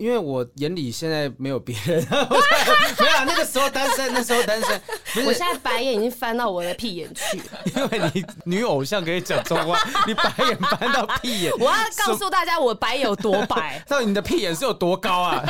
因为我眼里现在没有别人，没有那个时候单身，那时候单身。我现在白眼已经翻到我的屁眼去了，因为你女偶像可以讲中话，你白眼翻到屁眼。我要告诉大家，我白有多白，到底你的屁眼是有多高啊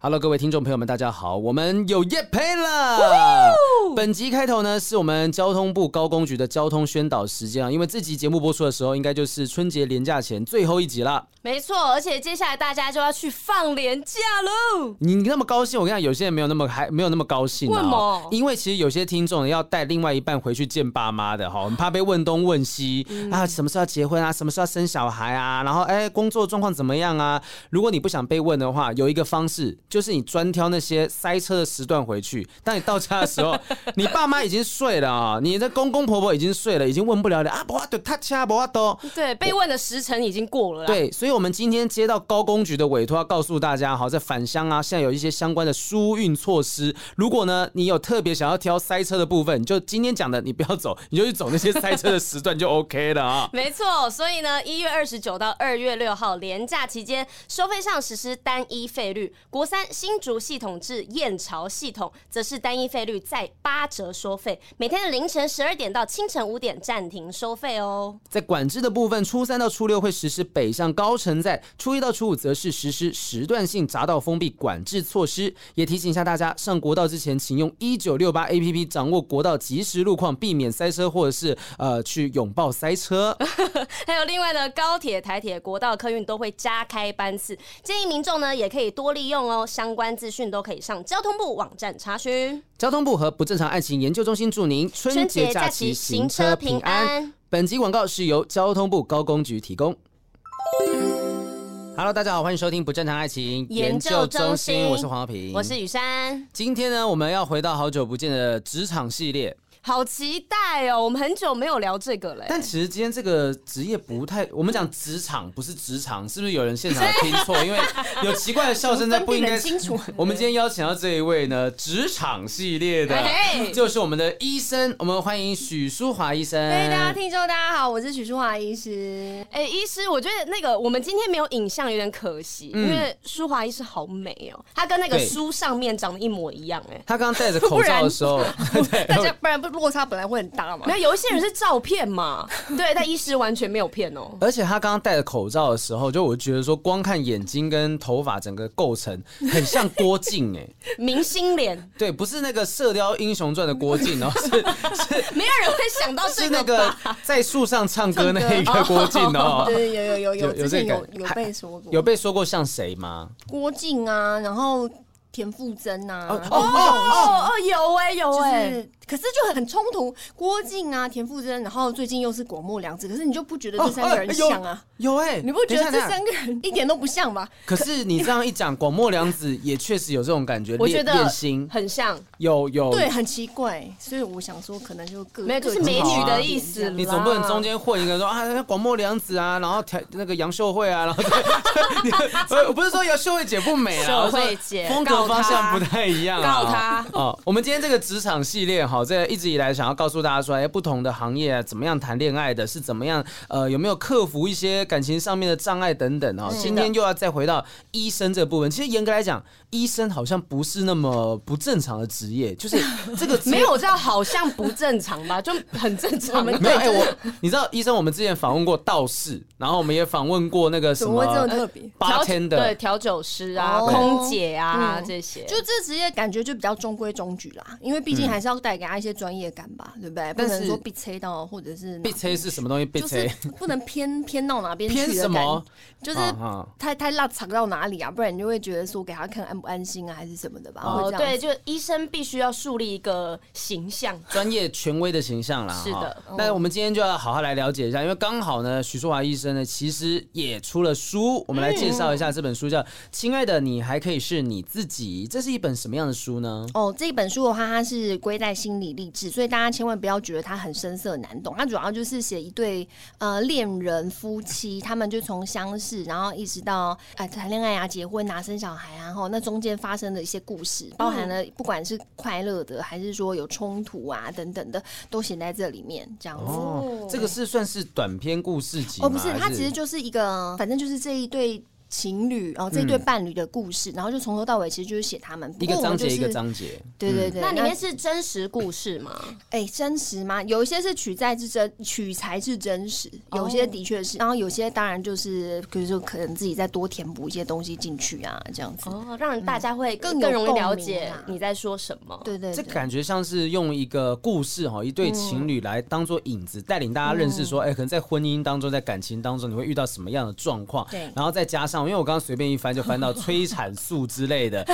？Hello，各位听众朋友们，大家好，我们有业配了。本集开头呢，是我们交通部高工局的交通宣导时间啊，因为这集节目播出的时候，应该就是春节连假前最后一集了。没错，而且接下来大家就要去放连假喽。你那么高兴，我跟你讲，有些人没有那么还没有那么高兴。为什么？因为其实有些听众要带另外一半回去见爸妈的哈，我们怕被问东问西、嗯、啊，什么时候要结婚啊，什么时候要生小孩啊，然后哎，工作状况怎么样啊？如果你不想被问的话，有一个方式。就是你专挑那些塞车的时段回去，当你到家的时候，你爸妈已经睡了啊，你的公公婆婆已经睡了，已经问不了了啊，不啊，对，他掐不啊都，对，被问的时辰已经过了。对，所以我们今天接到高公局的委托，要告诉大家，好，在返乡啊，现在有一些相关的疏运措施。如果呢，你有特别想要挑塞车的部分，就今天讲的，你不要走，你就去走那些塞车的时段就 OK 了啊。没错，所以呢，一月二十九到二月六号连假期间，收费上实施单一费率，国三。新竹系统至燕巢系统，则是单一费率在八折收费，每天的凌晨十二点到清晨五点暂停收费哦。在管制的部分，初三到初六会实施北上高程在，初一到初五则是实施时段性匝道封闭管制措施。也提醒一下大家，上国道之前，请用一九六八 APP 掌握国道即时路况，避免塞车或者是呃去拥抱塞车。还有另外呢，高铁、台铁、国道客运都会加开班次，建议民众呢也可以多利用哦。相关资讯都可以上交通部网站查询。交通部和不正常爱情研究中心祝您春节假期行车平安。本集广告是由交通部高工局提供。Hello，大家好，欢迎收听不正常爱情研究中心，我是黄浩平，我是雨珊。今天呢，我们要回到好久不见的职场系列。好期待哦！我们很久没有聊这个了。但其实今天这个职业不太，我们讲职场不是职场，是不是有人现场 听错？因为有奇怪的笑声在，不应该清楚。我们今天邀请到这一位呢，职场系列的，就是我们的医生，我们欢迎许淑华医生。嘿，大家听众大家好，我是许淑华医师。哎，医师，我觉得那个我们今天没有影像，有点可惜，因为淑华医师好美哦，她跟那个书上面长得一模一样。哎，她刚刚戴着口罩的时候，大家不然不。落差本来会很大嘛？没有，有一些人是照骗嘛。对，但医师完全没有骗哦。而且他刚刚戴着口罩的时候，就我觉得说，光看眼睛跟头发整个构成，很像郭靖哎，明星脸。对，不是那个《射雕英雄传》的郭靖哦，是 是，没有人会想到是那个在树上唱歌那一个郭靖哦。对，有有有有有这个有有被说过，有被说过像谁吗？郭靖啊，然后田馥甄啊。哦哦哦，有哎有哎。可是就很冲突，郭靖啊，田馥甄，然后最近又是广末凉子，可是你就不觉得这三个人像啊？有哎，你不觉得这三个人一点都不像吗？可是你这样一讲，广末凉子也确实有这种感觉，我觉得脸型很像，有有对，很奇怪，所以我想说，可能就各没有，就是美女的意思。你总不能中间混一个说啊，广末凉子啊，然后那个杨秀慧啊，然后 我不是说杨秀慧姐不美啊，秀慧姐风格方向不太一样，告她哦。我们今天这个职场系列哈，这一直以来。想要告诉大家说，哎，不同的行业啊，怎么样谈恋爱的，是怎么样？呃，有没有克服一些感情上面的障碍等等啊？今天又要再回到医生这部分。其实严格来讲，医生好像不是那么不正常的职业，就是这个 没有叫好像不正常吧，就很正常。没有，哎，我你知道，医生，我们之前访问过道士，然后我们也访问过那个什么这么特别八天的对调酒师啊、空姐啊这些，就这职业感觉就比较中规中矩啦，因为毕竟还是要带给他一些专业感。吧，对不对？不能说被吹到，或者是被吹是什么东西？被吹不能偏 偏到哪边去？偏什么？就是太太拉长到哪里啊？不然你就会觉得说给他看安不安心啊，还是什么的吧？哦，对，就医生必须要树立一个形象，专业权威的形象啦。是的，那我们今天就要好好来了解一下，因为刚好呢，许淑华医生呢其实也出了书，我们来介绍一下这本书，叫《亲爱的，你还可以是你自己》。这是一本什么样的书呢？哦，这一本书的话，它是归在心心理励志，所以大家千万不要觉得它很深涩难懂。它主要就是写一对呃恋人夫妻，他们就从相识，然后一直到哎谈恋爱啊、结婚啊、生小孩啊，然后那中间发生的一些故事，包含了不管是快乐的还是说有冲突啊等等的，都写在这里面。这样子，哦，这个是算是短篇故事集哦，不是，它其实就是一个，反正就是这一对。情侣哦，这对伴侣的故事，嗯、然后就从头到尾其实就是写他们一个章节一个章节，对对对。那里面是真实故事吗？哎、欸，真实吗？有一些是取材是真，取材是真实，有些的确是，然后有些当然就是，比如说可能自己再多填补一些东西进去啊，这样子哦，让大家会更更容易了解你在说什么。对，对对，这感觉像是用一个故事哈，一对情侣来当做引子，带领大家认识说，哎、欸，可能在婚姻当中，在感情当中，你会遇到什么样的状况？对，然后再加上，因为我刚刚随便一。翻就翻到 催产素之类的，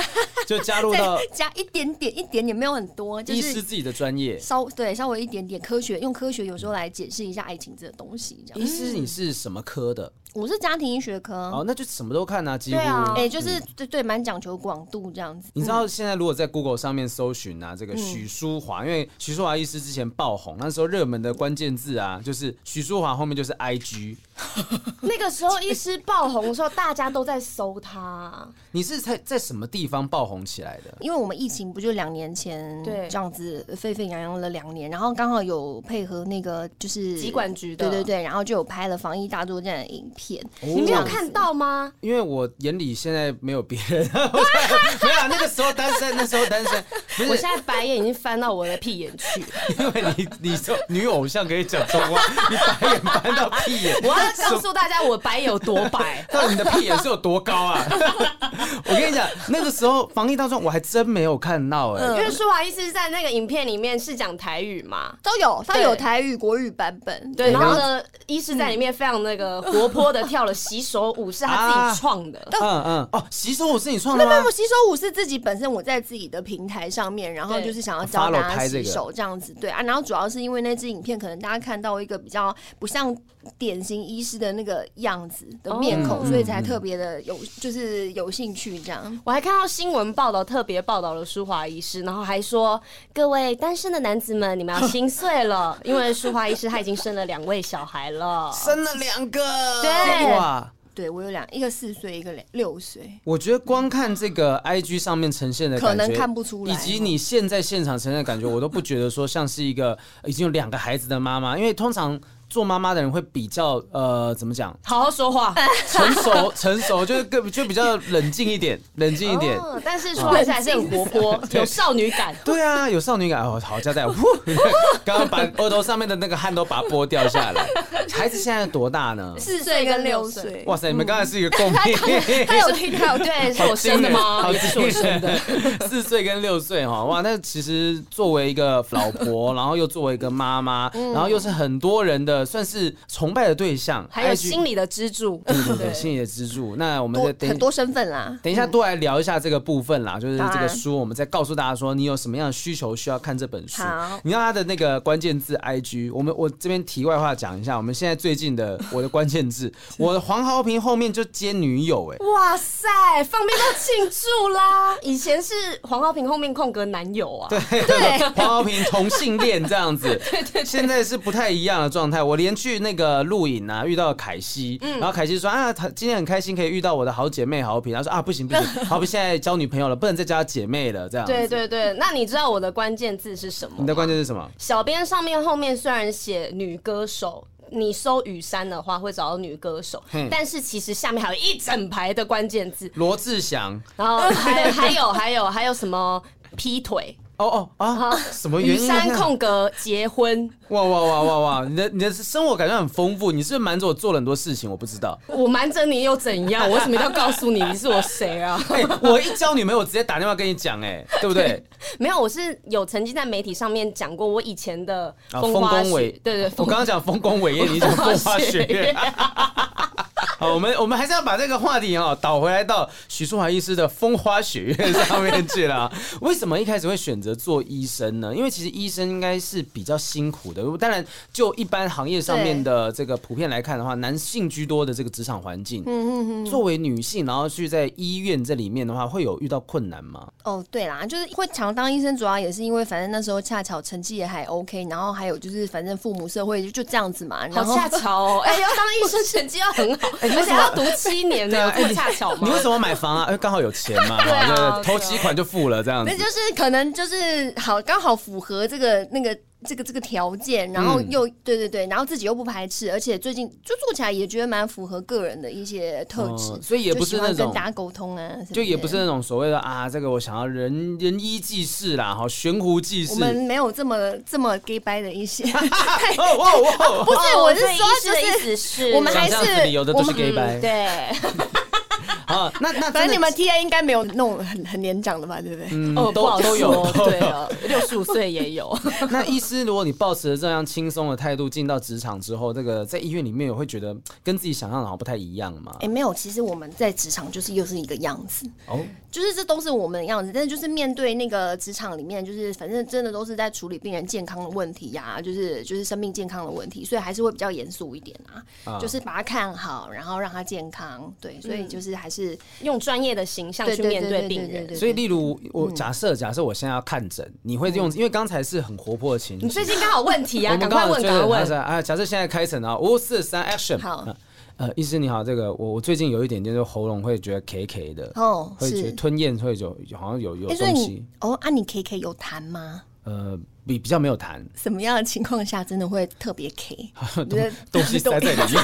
就加入到加一点点一点点，没有很多，就是医师自己的专业，稍对稍微一点点科学，用科学有时候来解释一下爱情这个东西。这样，医师你是什么科的？我是家庭医学科，哦，那就什么都看啊，几乎，对啊，哎、欸，就是对对，蛮讲求广度这样子。你知道现在如果在 Google 上面搜寻啊，这个许淑华，因为许淑华医师之前爆红，那时候热门的关键字啊，就是许淑华后面就是 IG。那个时候医师爆红的时候，大家都在搜他。你是在在什么地方爆红起来的？因为我们疫情不就两年前对这样子沸沸扬扬了两年，然后刚好有配合那个就是疾管局的，对对对，然后就有拍了防疫大作战的影片。你没有看到吗？因为我眼里现在没有别人，没有那个时候单身，那时候单身。我现在白眼已经翻到我的屁眼去，因为你你说女偶像可以讲中话，你白眼翻到屁眼。我要告诉大家，我白有多白，到底你的屁眼是有多高啊？我跟你讲，那个时候防疫当中，我还真没有看到哎、欸，因为舒华医师在那个影片里面是讲台语嘛，都有，他有台语、国语版本，对，然后呢，医师在里面非常那个活泼的跳了。洗手舞是他自己创的，嗯嗯哦，洗手舞是你创的吗？没有，洗手舞是自己本身我在自己的平台上面，然后就是想要教大家洗手这样子，对啊，然后主要是因为那支影片可能大家看到一个比较不像典型医师的那个样子的面孔，所以才特别的有就是有兴趣这样。我还看到新闻报道，特别报道了舒华医师，然后还说各位单身的男子们，你们要心碎了，因为舒华医师他已经生了两位小孩了，生了两个，对。对，我有两，一个四岁，一个六岁。我觉得光看这个 IG 上面呈现的感觉，可能看不出来，以及你现在现场呈现的感觉，我都不觉得说像是一个已经有两个孩子的妈妈，因为通常。做妈妈的人会比较呃，怎么讲？好好说话，成熟 成熟，就是更就比较冷静一点，冷静一点。哦、但是说来还是很活泼，有少女感。对啊，有少女感哦。好，交代。刚刚把额头上面的那个汗都把它拨掉下来。孩子现在多大呢？四岁跟六岁。哇塞，你们刚才是一个共鸣。他有听到，对，是我生的吗？好是我生的。四岁跟六岁哈，哇，那其实作为一个老婆，然后又作为一个妈妈，然后又是很多人的。算是崇拜的对象，还有心理的支柱，对对对，心理的支柱。那我们等很多身份啦，等一下多来聊一下这个部分啦，就是这个书，我们再告诉大家说，你有什么样的需求需要看这本书。你要他的那个关键字 IG，我们我这边题外话讲一下，我们现在最近的 我的关键字，我的黄豪平后面就接女友，哎，哇塞，方便都庆祝啦！以前是黄豪平后面空格男友啊，对对，黄豪平同性恋这样子，对对，现在是不太一样的状态。我连去那个录影啊，遇到凯西，然后凯西说啊，他今天很开心可以遇到我的好姐妹好平。他说啊，不行不行，豪平现在交女朋友了，不能再交姐妹了。这样。对对对，那你知道我的关键字是什么？你的关键是什么？小编上面后面虽然写女歌手，你搜雨山的话会找到女歌手，但是其实下面还有一整排的关键字，罗志祥，然后还还有还有还有什么劈腿。哦哦啊！什么原因？三空格结婚。哇哇哇哇哇！你的你的生活感觉很丰富，你是不是瞒着我做了很多事情？我不知道。我瞒着你又怎样？我为什么要告诉你你是我谁啊？欸，我一交女朋友，我直接打电话跟你讲，哎，对不对？没有，我是有曾经在媒体上面讲过我以前的丰功伟，对对，我刚刚讲丰功伟业，你讲 风花雪月。好，我们我们还是要把这个话题啊导回来到许淑华医师的风花雪月上面去了。为什么一开始会选择做医生呢？因为其实医生应该是比较辛苦的。当然，就一般行业上面的这个普遍来看的话，男性居多的这个职场环境，嗯嗯嗯，作为女性，然后去在医院这里面的话，会有遇到困难吗？哦，对啦，就是会常当医生，主要也是因为反正那时候恰巧成绩也还 OK，然后还有就是反正父母社会就这样子嘛。然后好恰巧哦，哎、欸，要当医生成绩要很好，而且要读七年呢，这么恰巧吗？你为什么买房啊？因为刚好有钱嘛，对啊，头期款就付了这样子。那就是可能就是好刚好符合这个那个。这个这个条件，然后又、嗯、对对对，然后自己又不排斥，而且最近就做起来也觉得蛮符合个人的一些特质，嗯、所以也不是那种跟大家沟通啊，就也不是那种所谓的啊，这个我想要人人医济世啦，哈，悬壶济世。我们没有这么这么 gay 掰的一些，哦哦哦，不是，我是说，的意思是，我们还是有的都是 gay 掰，对。啊，那那反正你们 T A 应该没有那种很很年长的吧，对不对？嗯，哦，都都有，对啊，六十五岁也有。那医师，如果你抱持着这样轻松的态度进到职场之后，这个在医院里面，也会觉得跟自己想象的好像不太一样吗？哎，没有，其实我们在职场就是又是一个样子哦，就是这都是我们的样子，但是就是面对那个职场里面，就是反正真的都是在处理病人健康的问题呀，就是就是生命健康的问题，所以还是会比较严肃一点啊，就是把他看好，然后让他健康，对，所以就是还是用专业的形象去面对病人，所以例如我假设假设我现在要看诊，你会用，因为刚才是很活泼的情绪。你最近刚好问题啊，赶快问，赶快问啊！假设现在开诊啊，五四三 action。好，呃，医师你好，这个我我最近有一点点就喉咙会觉得 K K 的，哦，会觉得吞咽会有好像有有东西。哦，啊，你 K K 有痰吗？呃。比比较没有谈，什么样的情况下真的会特别 K？东西塞在里面。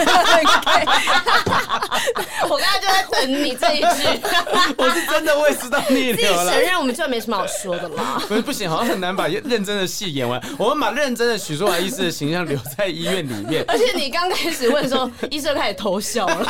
我刚才就在等你这一句。我是真的胃食道逆流了。承认我们就没什么好说的啦。不是不行，好像很难把认真的戏演完。我们把认真的许淑华医师的形象留在医院里面。而且你刚开始问的时候，医生开始偷笑了。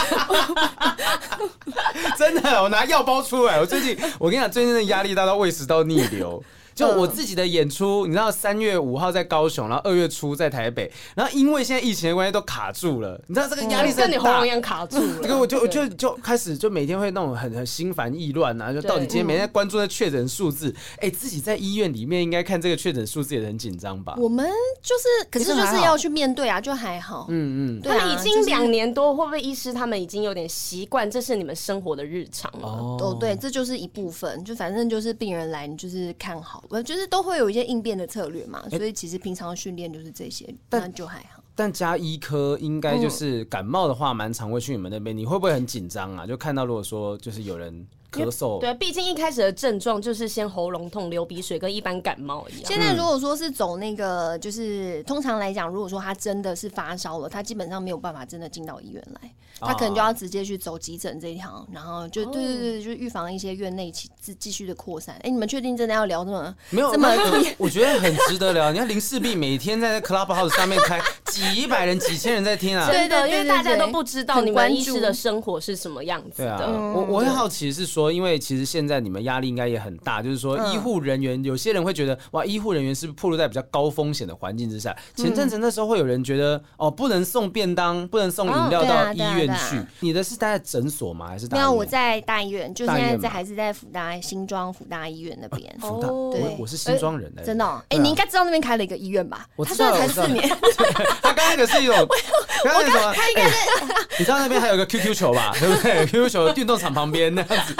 真的，我拿药包出来。我最近，我跟你讲，最近的压力大到胃食道逆流。就我自己的演出，你知道三月五号在高雄，然后二月初在台北，然后因为现在疫情的关系都卡住了，你知道这个压力是很大，跟你喉咙一样卡住了。这个我就就就开始就每天会那种很很心烦意乱啊，就到底今天每天关注在确诊数字，哎，自己在医院里面应该看这个确诊数字也很紧张吧？我们就是，可是就是要去面对啊，就还好。嗯嗯，他们已经两年多，会不会医师他们已经有点习惯，这是你们生活的日常了？哦，对，这就是一部分，就反正就是病人来，你就是看好。我就是都会有一些应变的策略嘛，所以其实平常训练就是这些，那就还好。但加医科应该就是感冒的话，蛮常会去你们那边，你会不会很紧张啊？就看到如果说就是有人。咳嗽，对，毕竟一开始的症状就是先喉咙痛、流鼻水，跟一般感冒一样。现在如果说是走那个，就是通常来讲，如果说他真的是发烧了，他基本上没有办法真的进到医院来，他可能就要直接去走急诊这一条，然后就对对对，就预防一些院内继继续的扩散。哎，你们确定真的要聊这么没有这么？我觉得很值得聊。你看林氏璧每天在那 Clubhouse 上面开几百人、几千人在听啊，对的，因为大家都不知道你们医师的生活是什么样子的。我我很好奇是说。因为其实现在你们压力应该也很大，就是说医护人员，有些人会觉得哇，医护人员是不是暴露在比较高风险的环境之下？前阵子那时候会有人觉得哦，不能送便当，不能送饮料到医院去。你的是待在诊所吗？还是没有？我在大医院，就现在在还是在福大新庄福大医院那边。福大，对，我是新庄人，真的。哎，你应该知道那边开了一个医院吧？我知道，才四年。他刚那个是一种，刚刚那什么？他应该是，你知道那边还有个 QQ 球吧？对不对？QQ 球运动场旁边那样子。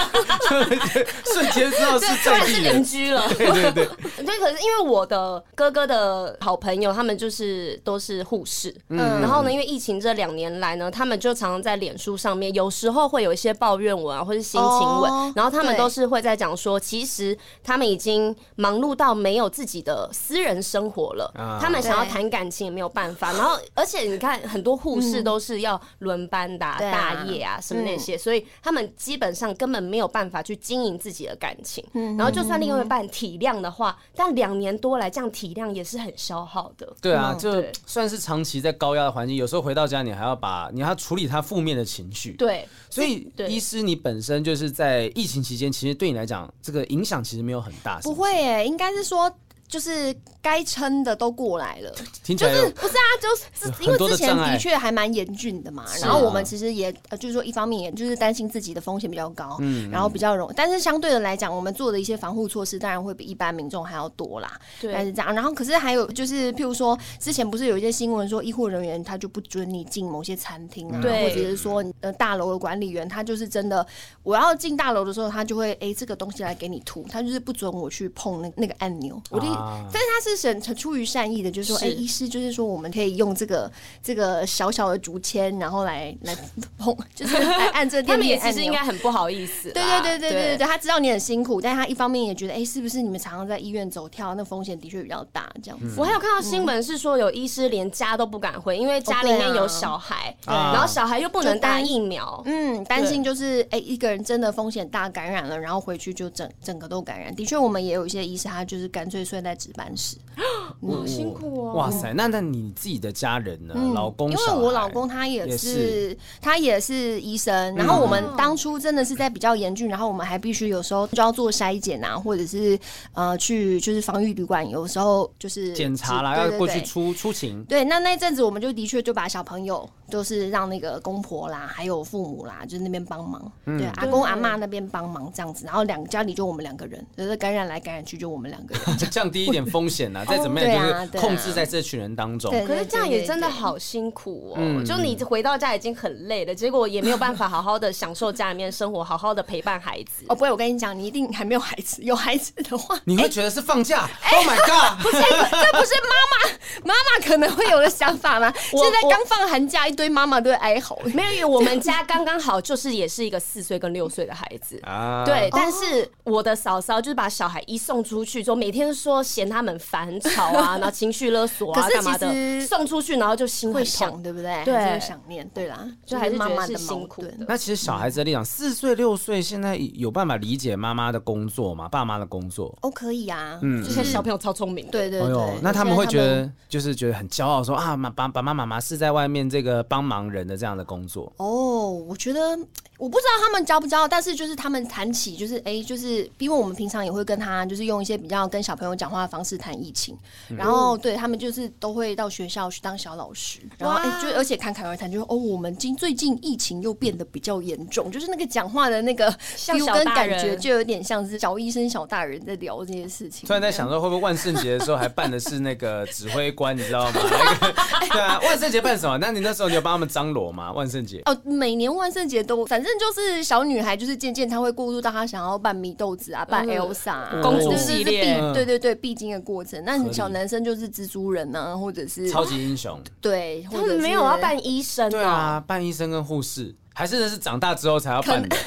瞬间知道是在地邻居了，对对对，对。可是因为我的哥哥的好朋友，他们就是都是护士，嗯，然后呢，因为疫情这两年来呢，他们就常常在脸书上面，有时候会有一些抱怨文啊，或是心情文，哦、然后他们都是会在讲说，其实他们已经忙碌到没有自己的私人生活了，啊、他们想要谈感情也没有办法。然后，而且你看，很多护士都是要轮班打、啊、大夜啊，什么那些，所以他们基本上根本没有办法去经营自己的感情。然后，就算另外一半体谅的话，但两年多来这样体谅也是很消耗的。对啊，就算是长期在高压的环境，有时候回到家你还要把你要处理他负面的情绪。对，所以医师你本身就是在疫情期间，其实对你来讲这个影响其实没有很大。不会诶，应该是说。就是该撑的都过来了，听起来就是不是啊？就是因为之前的确还蛮严峻的嘛。啊、然后我们其实也呃，就是说一方面也就是担心自己的风险比较高，嗯，然后比较容易，但是相对的来讲，我们做的一些防护措施当然会比一般民众还要多啦。对，但是这样。然后可是还有就是，譬如说之前不是有一些新闻说，医护人员他就不准你进某些餐厅啊，对，或者是说呃大楼的管理员他就是真的，我要进大楼的时候，他就会哎、欸、这个东西来给你涂，他就是不准我去碰那那个按钮。我的，啊、但是他是。是出于善意的，就是说，哎、欸，医师就是说，我们可以用这个这个小小的竹签，然后来来碰，就是来按这电梯 按钮。其实应该很不好意思。对对对对对对对，他知道你很辛苦，但他一方面也觉得，哎、欸，是不是你们常常在医院走跳，那风险的确比较大，这样子。我还有看到新闻是说，有医师连家都不敢回，因为家里面有小孩，哦啊、然后小孩又不能打疫苗，嗯，担心就是哎、欸，一个人真的风险大感染了，然后回去就整整个都感染。的确，我们也有一些医师，他就是干脆睡在值班室。好辛苦哦！哇塞，那那你自己的家人呢？嗯、老公，因为我老公他也是，也是他也是医生。然后我们当初真的是在比较严峻，然后我们还必须有时候就要做筛检啊，或者是呃去就是防疫旅馆，有时候就是检查啦，要过去出出勤。对，那那阵子我们就的确就把小朋友都是让那个公婆啦，还有父母啦，就是那边帮忙，嗯、对，阿公阿妈那边帮忙这样子。然后两家里就我们两个人，就是感染来感染去就我们两个人，降低一点风险啊。再怎么样。就是控制在这群人当中，可是这样也真的好辛苦哦。就你回到家已经很累了，结果也没有办法好好的享受家里面生活，好好的陪伴孩子。哦，不会，我跟你讲，你一定还没有孩子。有孩子的话，你会觉得是放假。Oh my god！不是，这不是妈妈妈妈可能会有的想法吗？现在刚放寒假，一堆妈妈都会哀嚎。没有，因为我们家刚刚好就是也是一个四岁跟六岁的孩子啊。对，但是我的嫂嫂就是把小孩一送出去之后，每天说嫌他们烦吵啊。然后情绪勒索啊，干嘛的？送出去，然后就心会想，对不对？对，会想念，对啦，就还是妈妈的辛苦。那其实小孩子的立场，四岁六岁，现在有办法理解妈妈的工作吗？爸妈的工作？哦，可以啊，嗯，这些小朋友超聪明，对对对。那他们会觉得，就是觉得很骄傲，说啊，妈爸爸妈妈妈是在外面这个帮忙人的这样的工作。哦，我觉得我不知道他们教不教，但是就是他们谈起，就是哎，就是因为我们平常也会跟他，就是用一些比较跟小朋友讲话的方式谈疫情。然后对他们就是都会到学校去当小老师，然后哎，就而且侃侃而谈，就说哦，我们今最近疫情又变得比较严重，就是那个讲话的那个 feel 跟感觉，就有点像是小医生、小大人在聊这些事情。突然在想说，会不会万圣节的时候还办的是那个指挥官，你知道吗？那个 对啊，万圣节办什么？那你那时候你有帮他们张罗吗？万圣节。哦，每年万圣节都，反正就是小女孩，就是渐渐她会过渡到她想要扮米豆子啊，扮 Elsa 公主系列，对对对，必经的过程。那小男生就是蜘蛛人啊，或者是超级英雄，对，他们没有要扮医生，对啊，扮医生跟护士，还是那是长大之后才要办的。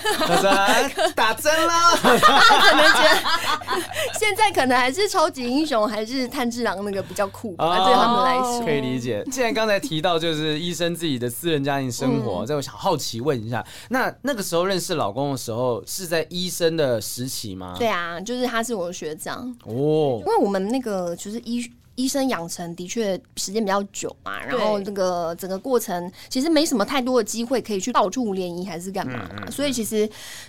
打针了，可能觉得现在可能还是超级英雄，还是炭治郎那个比较酷吧，对他们来说可以理解。既然刚才提到就是医生自己的私人家庭生活，这我想好奇问一下，那那个时候认识老公的时候是在医生的时期吗？对啊，就是他是我的学长哦，因为我们那个就是医。医生养成的确时间比较久嘛，然后这个整个过程其实没什么太多的机会可以去到处联谊还是干嘛，所以其实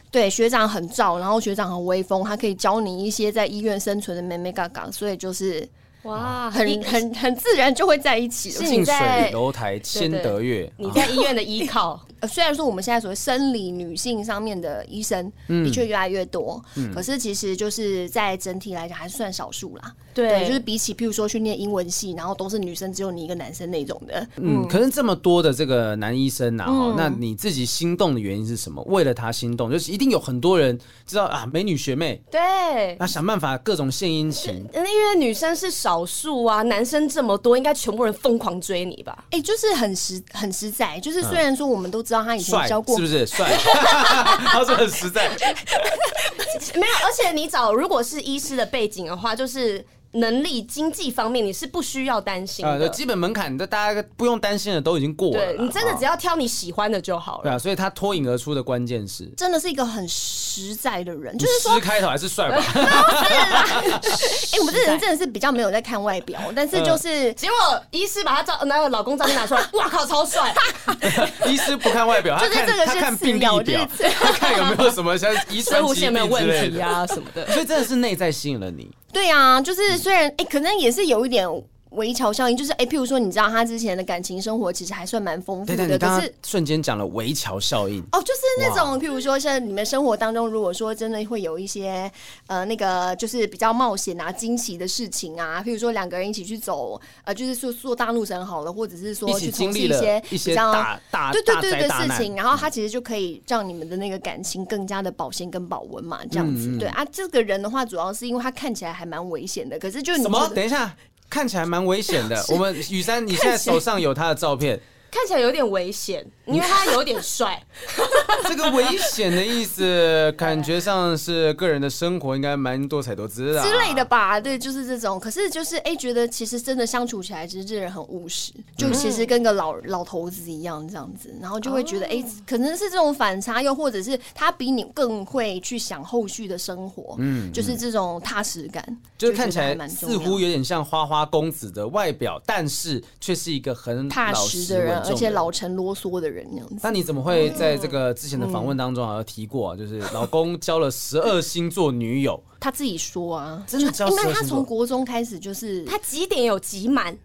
对学长很照，然后学长很威风，他可以教你一些在医院生存的妹妹嘎嘎，所以就是。哇，很很很自然就会在一起。近水楼台先得月，你在医院的依靠。虽然说我们现在所谓生理女性上面的医生的确越来越多，可是其实就是在整体来讲还是算少数啦。对，就是比起譬如说去念英文系，然后都是女生，只有你一个男生那种的。嗯，可是这么多的这个男医生呐，那你自己心动的原因是什么？为了他心动，就是一定有很多人知道啊，美女学妹。对，那想办法各种献殷勤。因为女生是少。少数啊，男生这么多，应该全部人疯狂追你吧？哎、欸，就是很实很实在，就是虽然说我们都知道他以前教过，是不是帅？他说很实在，没有。而且你找如果是医师的背景的话，就是。能力、经济方面，你是不需要担心的。基本门槛，大家不用担心的都已经过了。对，你真的只要挑你喜欢的就好了。对啊，所以他脱颖而出的关键是，真的是一个很实在的人。就是说，开头还是帅吧？哎，我们这人真的是比较没有在看外表，但是就是结果医师把他照那个老公照片拿出来，哇靠，超帅！医师不看外表，就是这个是看病历表，他看有没有什么像遗传疾病之类的啊什么的。所以真的是内在吸引了你。对啊，就是虽然哎、欸，可能也是有一点。围桥效应就是，哎、欸，譬如说，你知道他之前的感情生活其实还算蛮丰富的，可是瞬间讲了围桥效应哦，就是那种譬如说，像你们生活当中，如果说真的会有一些呃那个就是比较冒险啊、惊奇的事情啊，譬如说两个人一起去走，呃，就是说做大路神好了，或者是说去经历一些一些大大对对对对的事情，然后他其实就可以让你们的那个感情更加的保鲜跟保温嘛，这样子。嗯、对啊，这个人的话，主要是因为他看起来还蛮危险的，可是就你什么？等一下。看起来蛮危险的。我们雨珊，你现在手上有他的照片。看起来有点危险，因为他有点帅。这个危险的意思，感觉上是个人的生活应该蛮多彩多姿的之类的吧？对，就是这种。可是就是哎、欸，觉得其实真的相处起来，其实这人很务实，就其实跟个老老头子一样这样子。然后就会觉得哎、欸，可能是这种反差，又或者是他比你更会去想后续的生活。嗯，就是这种踏实感，就是看起来似乎有点像花花公子的外表，但是却是一个很踏实的人。而且老成啰嗦的人那样子，那你怎么会在这个之前的访问当中好像提过、啊，就是老公交了十二星座女友？他自己说啊，真的交十二星座？因为他从国中开始就是他几点有集满，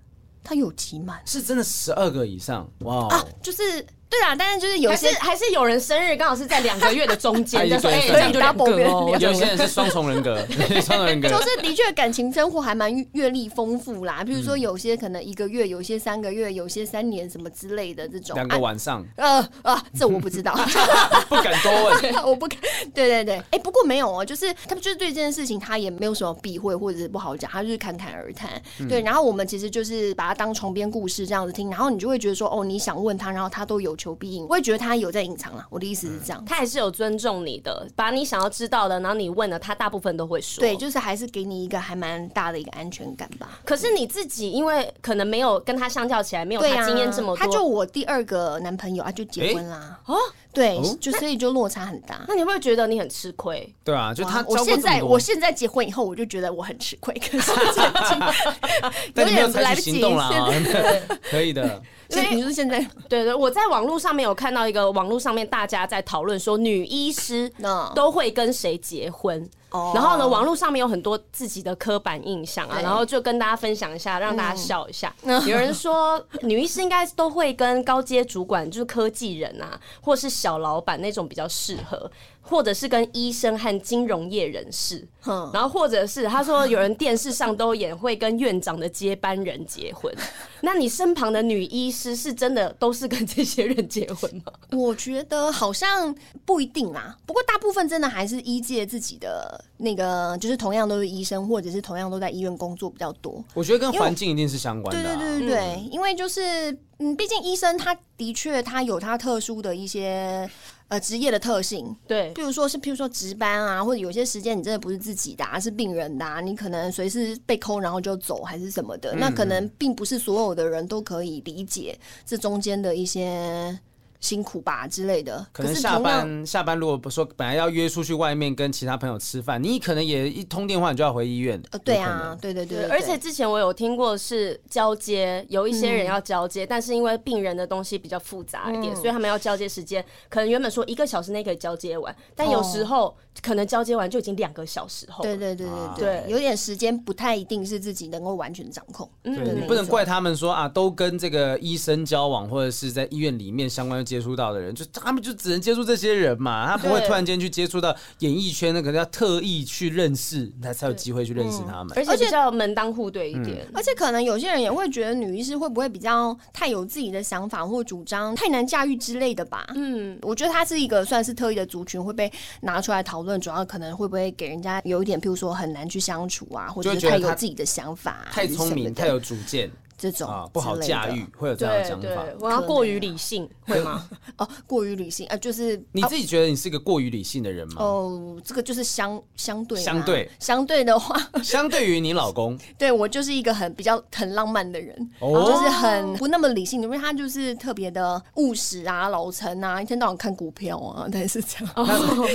他有集满，是真的十二个以上哇！就是。对啊，但是就是有些还是，还是有人生日刚好是在两个月的中间，就说哎，所以就两个哦。有些人是双重人格，双重人格。就是的确感情生活还蛮阅历丰富啦，比如说有些可能一个月，有些三个月，有些三年什么之类的这种。两个晚上。呃啊，这我不知道，不敢多问，我不敢。对对对，哎，不过没有哦，就是他们就是对这件事情他也没有什么避讳或者是不好讲，他就是侃侃而谈。对，然后我们其实就是把它当床边故事这样子听，然后你就会觉得说，哦，你想问他，然后他都有求必应，我也觉得。他有在隐藏了，我的意思是这样，他还是有尊重你的，把你想要知道的，然后你问了他，大部分都会说。对，就是还是给你一个还蛮大的一个安全感吧。可是你自己，因为可能没有跟他相较起来，没有他经验这么多，他就我第二个男朋友啊，就结婚啦。哦，对，就所以就落差很大。那你会不会觉得你很吃亏？对啊，就他，我现在我现在结婚以后，我就觉得我很吃亏。可是 有点来不及，行动了啊，可以的。所以你说现在，对对，我在网络上面有看到一个网络上面大家在讨论说，女医师都会跟谁结婚？然后呢，网络上面有很多自己的刻板印象啊，然后就跟大家分享一下，让大家笑一下。有人说，女医师应该都会跟高阶主管，就是科技人啊，或是小老板那种比较适合。或者是跟医生和金融业人士，嗯，然后或者是他说有人电视上都演会跟院长的接班人结婚，那你身旁的女医师是真的都是跟这些人结婚吗？我觉得好像不一定啊，不过大部分真的还是医界自己的那个，就是同样都是医生，或者是同样都在医院工作比较多。我觉得跟环境一定是相关的啊。对对对对对，因为就是嗯，毕竟医生他的确他有他特殊的一些。呃，职业的特性，对，比如说是，譬如说值班啊，或者有些时间你真的不是自己的，啊，是病人的，啊，你可能随时被扣，然后就走，还是什么的，嗯，那可能并不是所有的人都可以理解这中间的一些。辛苦吧之类的，可能下班下班，如果不说本来要约出去外面跟其他朋友吃饭，你可能也一通电话你就要回医院。呃，对啊，对对对，对，而且之前我有听过是交接，有一些人要交接，嗯、但是因为病人的东西比较复杂一点，嗯、所以他们要交接时间，可能原本说一个小时内可以交接完，但有时候可能交接完就已经两个小时后。对对对对对，对，有点时间不太一定是自己能够完全掌控。对，你不能怪他们说啊，都跟这个医生交往或者是在医院里面相关接触到的人就。他们就只能接触这些人嘛，他不会突然间去接触到演艺圈，那可能要特意去认识，他才有机会去认识他们，而且比较门当户对一点。而且可能有些人也会觉得女医师会不会比较太有自己的想法或主张，太难驾驭之类的吧？嗯，我觉得他是一个算是特意的族群，会被拿出来讨论，主要可能会不会给人家有一点，譬如说很难去相处啊，或者是太有自己的想法，太聪明，太有主见。这种啊不好驾驭，会有这样的想法。我要过于理性，会吗？哦，过于理性啊，就是你自己觉得你是一个过于理性的人吗？哦，这个就是相相对相对相对的话 相对于你老公，对我就是一个很比较很浪漫的人，哦就是很不那么理性，因为他就是特别的务实啊，老成啊，一天到晚看股票啊，他也是这样，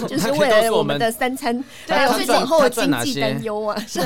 就是为了我们的三餐，还有最后的经济担忧啊。是，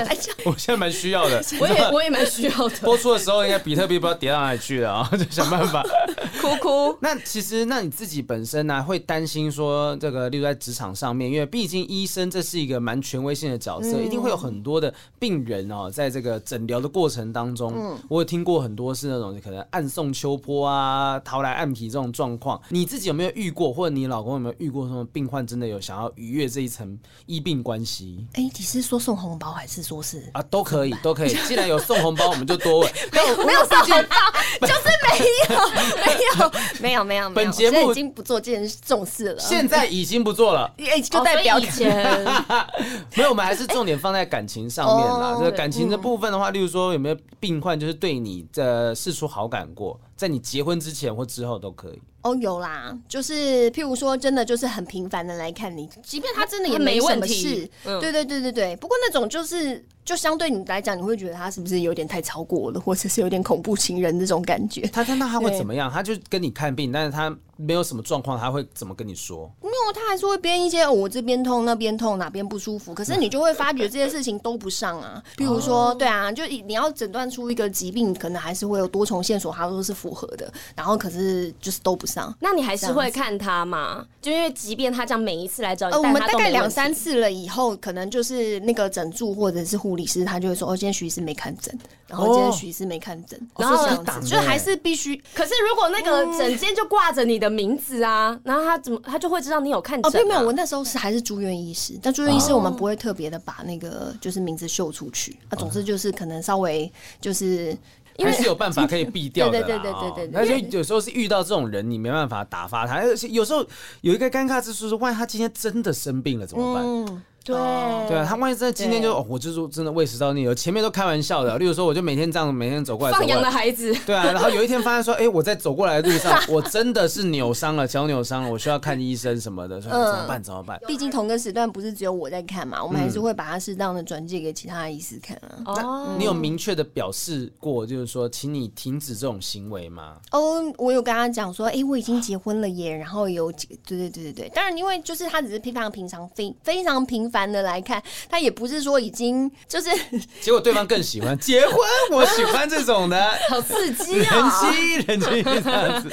我现在蛮需要的，我也我也蛮需要的。播出的时候。应该比特币不知道跌到哪里去了啊，就想办法 哭哭。那其实，那你自己本身呢、啊，会担心说这个，例如在职场上面，因为毕竟医生这是一个蛮权威性的角色，嗯、一定会有很多的病人哦，在这个诊疗的过程当中，嗯、我有听过很多是那种可能暗送秋波啊、逃来暗皮这种状况。你自己有没有遇过，或者你老公有没有遇过，什么病患真的有想要逾越这一层医病关系？哎、欸，你是说送红包，还是说是啊？都可以，都可以。既然有送红包，我们就多问。没有，没有送红包，就是没有，没有，没有，没有。本节目已经不做这件重事了，现在已经不做了，就代表以前 没有。我们还是重点放在感情上面啦。这感情的部分的话，例如说有没有病患就是对你的示出好感过，在你结婚之前或之后都可以。哦，有啦，就是譬如说，真的就是很频繁的来看你，即便他真的也没什么事，对对对对对。不过那种就是。就相对你来讲，你会觉得他是不是有点太超过了，或者是有点恐怖情人那种感觉？他他那他会怎么样？他就跟你看病，但是他没有什么状况，他会怎么跟你说？没有，他还是会编一些、哦、我这边痛那边痛，哪边不舒服。可是你就会发觉这些事情都不上啊。比如说，对啊，就你要诊断出一个疾病，可能还是会有多重线索，他都是符合的。然后可是就是都不上，那你还是会看他嘛？就因为即便他这样每一次来找你，呃，我们大概两三次了以后，可能就是那个诊助或者是护理师，他就会说。哦今天徐医师没看诊，然后今天徐医师没看诊，哦、然后这样子就还是必须。可是如果那个诊间就挂着你的名字啊，然后他怎么他就会知道你有看诊、啊？哦，没有，我那时候是还是住院医师，但住院医师我们不会特别的把那个就是名字秀出去，啊，总之就是可能稍微就是因为是有办法可以避掉的，对对对对对对。那就有时候是遇到这种人，你没办法打发他，而且有时候有一个尴尬之处是，万一他今天真的生病了怎么办？嗯对、哦、对啊，他万一真的今天就，哦、我就是真的胃食道逆流，前面都开玩笑的。例如说，我就每天这样，每天走过来，放羊的孩子。对啊，然后有一天发现说，哎、欸，我在走过来的路上，我真的是扭伤了，脚扭伤了，我需要看医生什么的，说怎么办？怎么办？毕竟同个时段不是只有我在看嘛，我们还是会把它适当的转借给其他的医师看啊。哦、嗯，你有明确的表示过，就是说，请你停止这种行为吗？哦，我有跟他讲说，哎、欸，我已经结婚了耶，然后有几个，对对对对对，当然因为就是他只是非常平常、非非常频繁的来看。他也不是说已经就是，结果对方更喜欢 结婚，我喜欢这种的，好刺激啊！人妻，人妻这样子。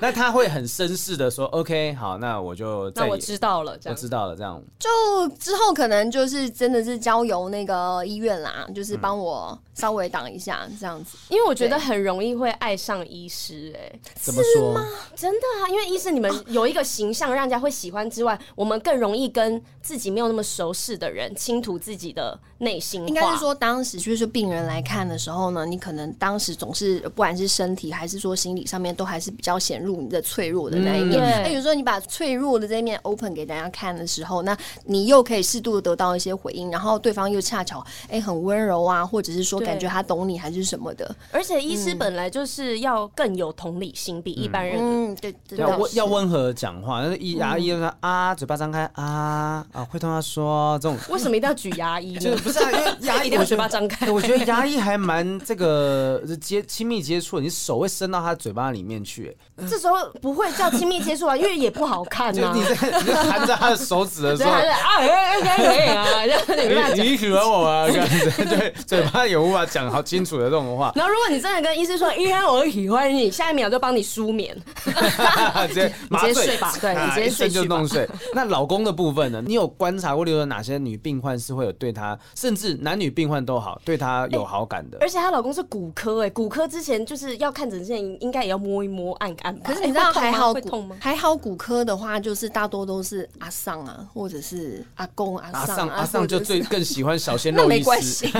那他会很绅士的说：“OK，好，那我就那我知道了，这样我知道了，这样就之后可能就是真的是交由那个医院啦，就是帮我稍微挡一下这样子，因为我觉得很容易会爱上医师。哎，怎么说？真的啊，因为医师你们有一个形象让人家会喜欢之外，我们更容易跟自己没有那么熟识的人。倾吐自己的内心，应该是说，当时就是病人来看的时候呢，你可能当时总是不管是身体还是说心理上面，都还是比较显露你的脆弱的那一面。那有时候你把脆弱的这一面 open 给大家看的时候，那你又可以适度的得到一些回应，然后对方又恰巧哎、欸、很温柔啊，或者是说感觉他懂你还是什么的。而且医师本来就是要更有同理心，比一般人嗯对，对要温要温和讲话。那医牙医说啊，嘴巴张开啊啊，会同他说这种为什么一定要举牙医？就不是啊，因为牙医一定要嘴巴张开。我觉得牙医还蛮这个接亲密接触，你手会伸到他嘴巴里面去。这时候不会叫亲密接触啊，因为也不好看啊。你在你在含着他的手指的时候，啊，可以啊，你你喜欢我吗？这样子，对，嘴巴也无法讲好清楚的这种话。然后，如果你真的跟医生说，医生我喜欢你，下一秒就帮你舒眠，直接直接睡吧，对，你直接睡就弄睡。那老公的部分呢？你有观察过，例如哪些女病患是会有对他，甚至男女病患都好，对她有好感的？而且她老公是骨科，哎，骨科之前就是要看诊之前，应该也要摸一摸、按按。可是你知道还好骨还好骨科的话，就是大多都是阿丧啊，或者是阿公阿丧阿丧就最 更喜欢小鲜肉医师。没关系，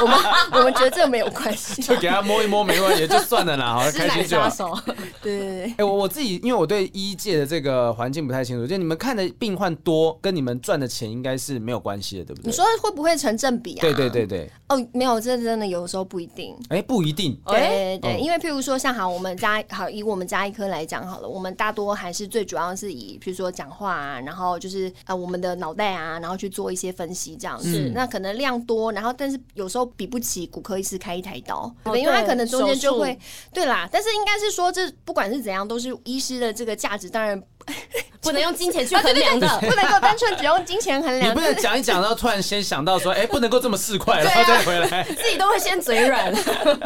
我们我们觉得这没有关系，就给他摸一摸，没关系，就算了啦，好开心就好。对对对，哎，我我自己因为我对医界的这个环境不太清楚，就你们看的病患多，跟你们赚的钱应该是没有关系的，对不对？你说会不会成正比啊？对对对对。哦，没有，这真的有时候不一定。哎，不一定。对对，因为譬如说像好，我们家好以我们家一科来讲好了，我们大多还是最主要是以譬如说讲话啊，然后就是呃我们的脑袋啊，然后去做一些分析这样子。那可能量多，然后但是有时候比不起骨科医师开一台刀，因为他可能中间就会对啦。但是应该是说，这不管是怎样，都是医师的这个价值，当然。不能用金钱去衡量的，不能够单纯只用金钱衡量。你不能讲一讲，然后突然先想到说，哎，不能够这么四块，然后再回来，自己都会先嘴软。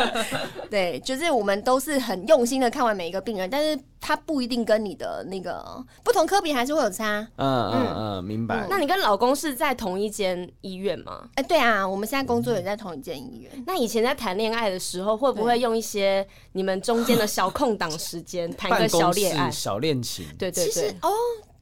对，就是我们都是很用心的看完每一个病人，但是他不一定跟你的那个不同科比还是会有差。嗯嗯嗯，明白。那你跟老公是在同一间医院吗？哎，对啊，我们现在工作也在同一间医院。那以前在谈恋爱的时候，会不会用一些你们中间的小空档时间谈个小恋爱、小恋情？对对对，哦。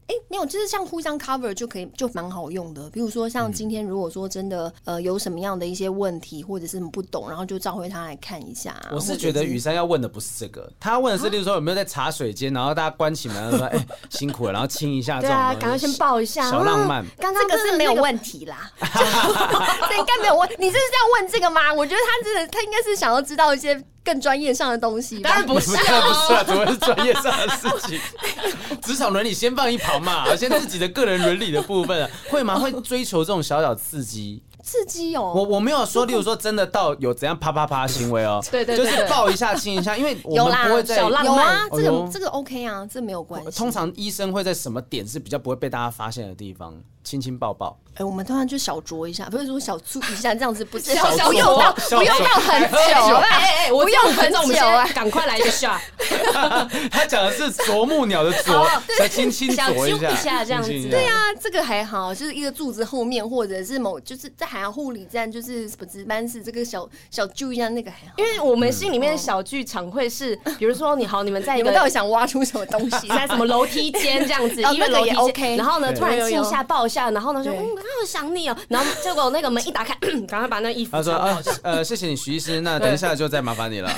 哎，没有，就是像互相 cover 就可以，就蛮好用的。比如说，像今天如果说真的，呃，有什么样的一些问题，或者是不懂，然后就召回他来看一下。我是觉得雨珊要问的不是这个，他问的是，例如说有没有在茶水间，然后大家关起门，说哎辛苦了，然后亲一下。对啊，赶快先抱一下，小浪漫。刚刚这个是没有问题啦，这应该没有问。你这是这样问这个吗？我觉得他真的，他应该是想要知道一些。更专业上的东西，当然不是，当然不是啊，怎么是专业上的事情？职场伦理先放一旁嘛，先自己的个人伦理的部分，会吗？会追求这种小小刺激？刺激哦！我我没有说，例如说真的到有怎样啪啪啪行为哦，对对，就是抱一下亲一下，因为我们不会在有啊，这个这个 OK 啊，这没有关系。通常医生会在什么点是比较不会被大家发现的地方？亲亲抱抱。哎，我们通常就小酌一下，不是说小促一下这样子，不是小不用到不用到很久，哎哎哎，不用很久，赶快来一下。他讲的是啄木鸟的啄，再轻轻啄一下这样子。对啊，这个还好，就是一个柱子后面，或者是某就是在海洋护理站。就是什么值班室这个小小揪一下那个还好，因为我们心里面的小剧场会是，比如说你好，你们在一个你们到底想挖出什么东西，在什么楼梯间这样子，因为楼梯 OK，然后呢突然亲一下抱一下，然后呢说嗯，好想你哦，然后结果那个门一打开，赶快把那衣服他说啊呃谢谢你徐医师，那等一下就再麻烦你了，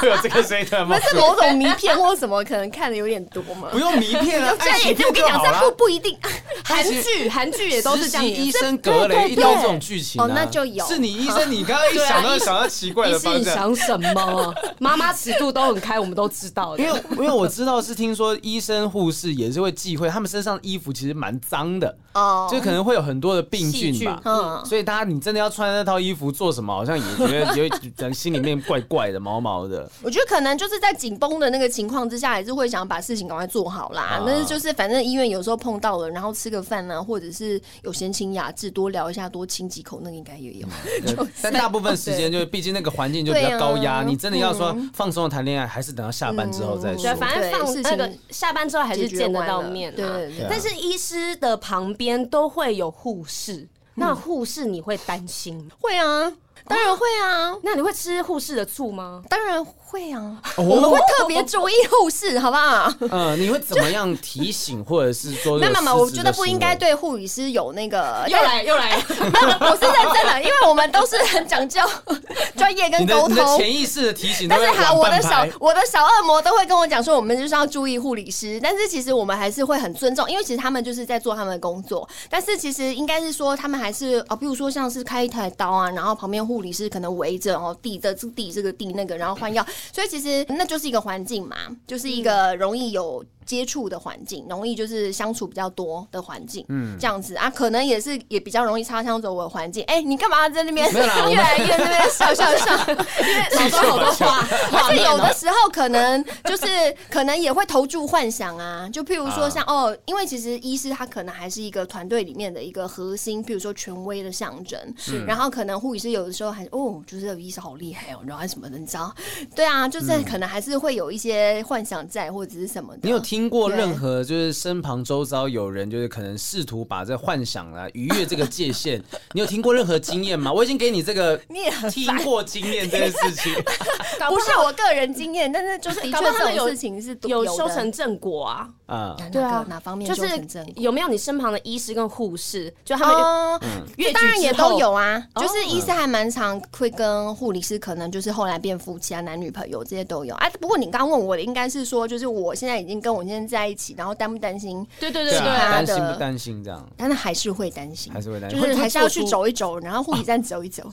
会 有这个声音吗？是某种迷片或什么，可能看的有点多嘛？不用迷片啊，爱情片就好这，不不一定，韩剧韩剧也都是这样，医生格雷一都这种剧情。哦，那就有。是你医生，你刚刚一想到想到奇怪的方向。你想什么？妈妈尺度都很开，我们都知道。因为因为我知道是听说医生护士也是会忌讳，他们身上的衣服其实蛮脏的。哦，就可能会有很多的病菌吧。嗯，所以大家你真的要穿那套衣服做什么？好像也觉得觉得心里面怪怪的、毛毛的。我觉得可能就是在紧绷的那个情况之下，还是会想把事情赶快做好啦。但是就是反正医院有时候碰到了，然后吃个饭啊，或者是有闲情雅致多聊一下，多亲几口，那个应该也有。但大部分时间就是，毕竟那个环境就比较高压，你真的要说放松的谈恋爱，还是等到下班之后再说。对，反正放那个下班之后还是见得到面。对。但是医师的旁边都会有护士，那护士你会担心？会啊，当然会啊。那你会吃护士的醋吗？当然。会啊，我们会特别注意护士，好不好？嗯，你会怎么样提醒，或者是说？那么我觉得不应该对护理师有那个又来又来，我是认真的，因为我们都是很讲究 专业跟沟通。潜意识的提醒，但是好，我的小我的小恶魔都会跟我讲说，我们就是要注意护理师。但是其实我们还是会很尊重，因为其实他们就是在做他们的工作。但是其实应该是说，他们还是啊，比如说像是开一台刀啊，然后旁边护理师可能围着，然后递着这递这个递那个，然后换药。所以其实那就是一个环境嘛，就是一个容易有接触的环境，容易就是相处比较多的环境，嗯，这样子啊，可能也是也比较容易擦枪走火的环境。哎，你干嘛在那边 越来越那边笑笑笑？因为好多好多话，而且有的时候可能就是可能也会投注幻想啊，就譬如说像哦，因为其实医师他可能还是一个团队里面的一个核心，譬如说权威的象征，是，然后可能护理师有的时候还哦，就是这个医师好厉害哦，然后还什么的，你知道？对啊。啊，就是可能还是会有一些幻想在，或者是什么的。你有听过任何就是身旁周遭有人就是可能试图把这幻想啊逾越这个界限？你有听过任何经验吗？我已经给你这个 你也听过经验这件事情，不是我个人经验，但是就是的确这种事情是有修成正果啊。啊，对啊，哪方面就是有没有你身旁的医师跟护士，就他们嗯，当然也都有啊。就是医师还蛮常会跟护理师，可能就是后来变夫妻啊，男女朋友。这些都有啊，不过你刚问我的应该是说，就是我现在已经跟我先生在一起，然后担不担心？对对对对，担心不担心这样？但是还是会担心，还是会担心，就是还是要去走一走，然后护理站走一走，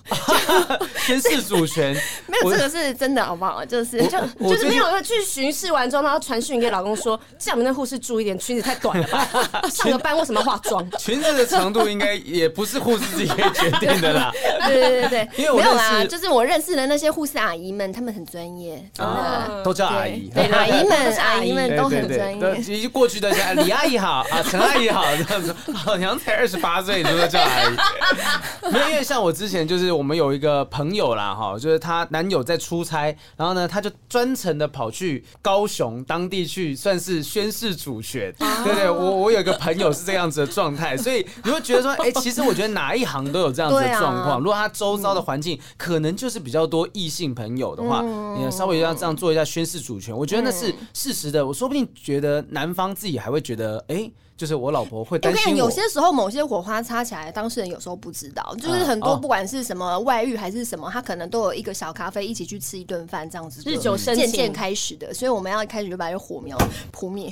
先是主权。没有这个是真的，好不好？就是就就是没有去巡视完之后，然后传讯给老公说，叫我们那护士注意点，裙子太短了吧？上个班为什么要化妆？裙子的长度应该也不是护士自己可以决定的啦。对对对对，因为我没有啦，就是我认识的那些护士阿姨们，她们很专业。啊，都叫阿姨，对，阿姨们，阿姨们都很专专业对，已经过去的叫 李阿姨好啊，陈阿姨好这样子。好像才二十八岁，你就说叫阿姨？没有，因为像我之前就是我们有一个朋友啦，哈，就是她男友在出差，然后呢，她就专程的跑去高雄当地去，算是宣誓主权。对对，我我有一个朋友是这样子的状态，所以你会觉得说，哎，其实我觉得哪一行都有这样子的状况。如果他周遭的环境可能就是比较多异性朋友的话，你稍微要这样做一下宣誓主权，我觉得那是事实的。我说不定觉得男方自己还会觉得，哎。就是我老婆会担心我。有些时候某些火花擦起来，当事人有时候不知道。就是很多不管是什么外遇还是什么，他可能都有一个小咖啡一起去吃一顿饭这样子，日久生情渐渐开始的。所以我们要一开始就把这火苗扑灭。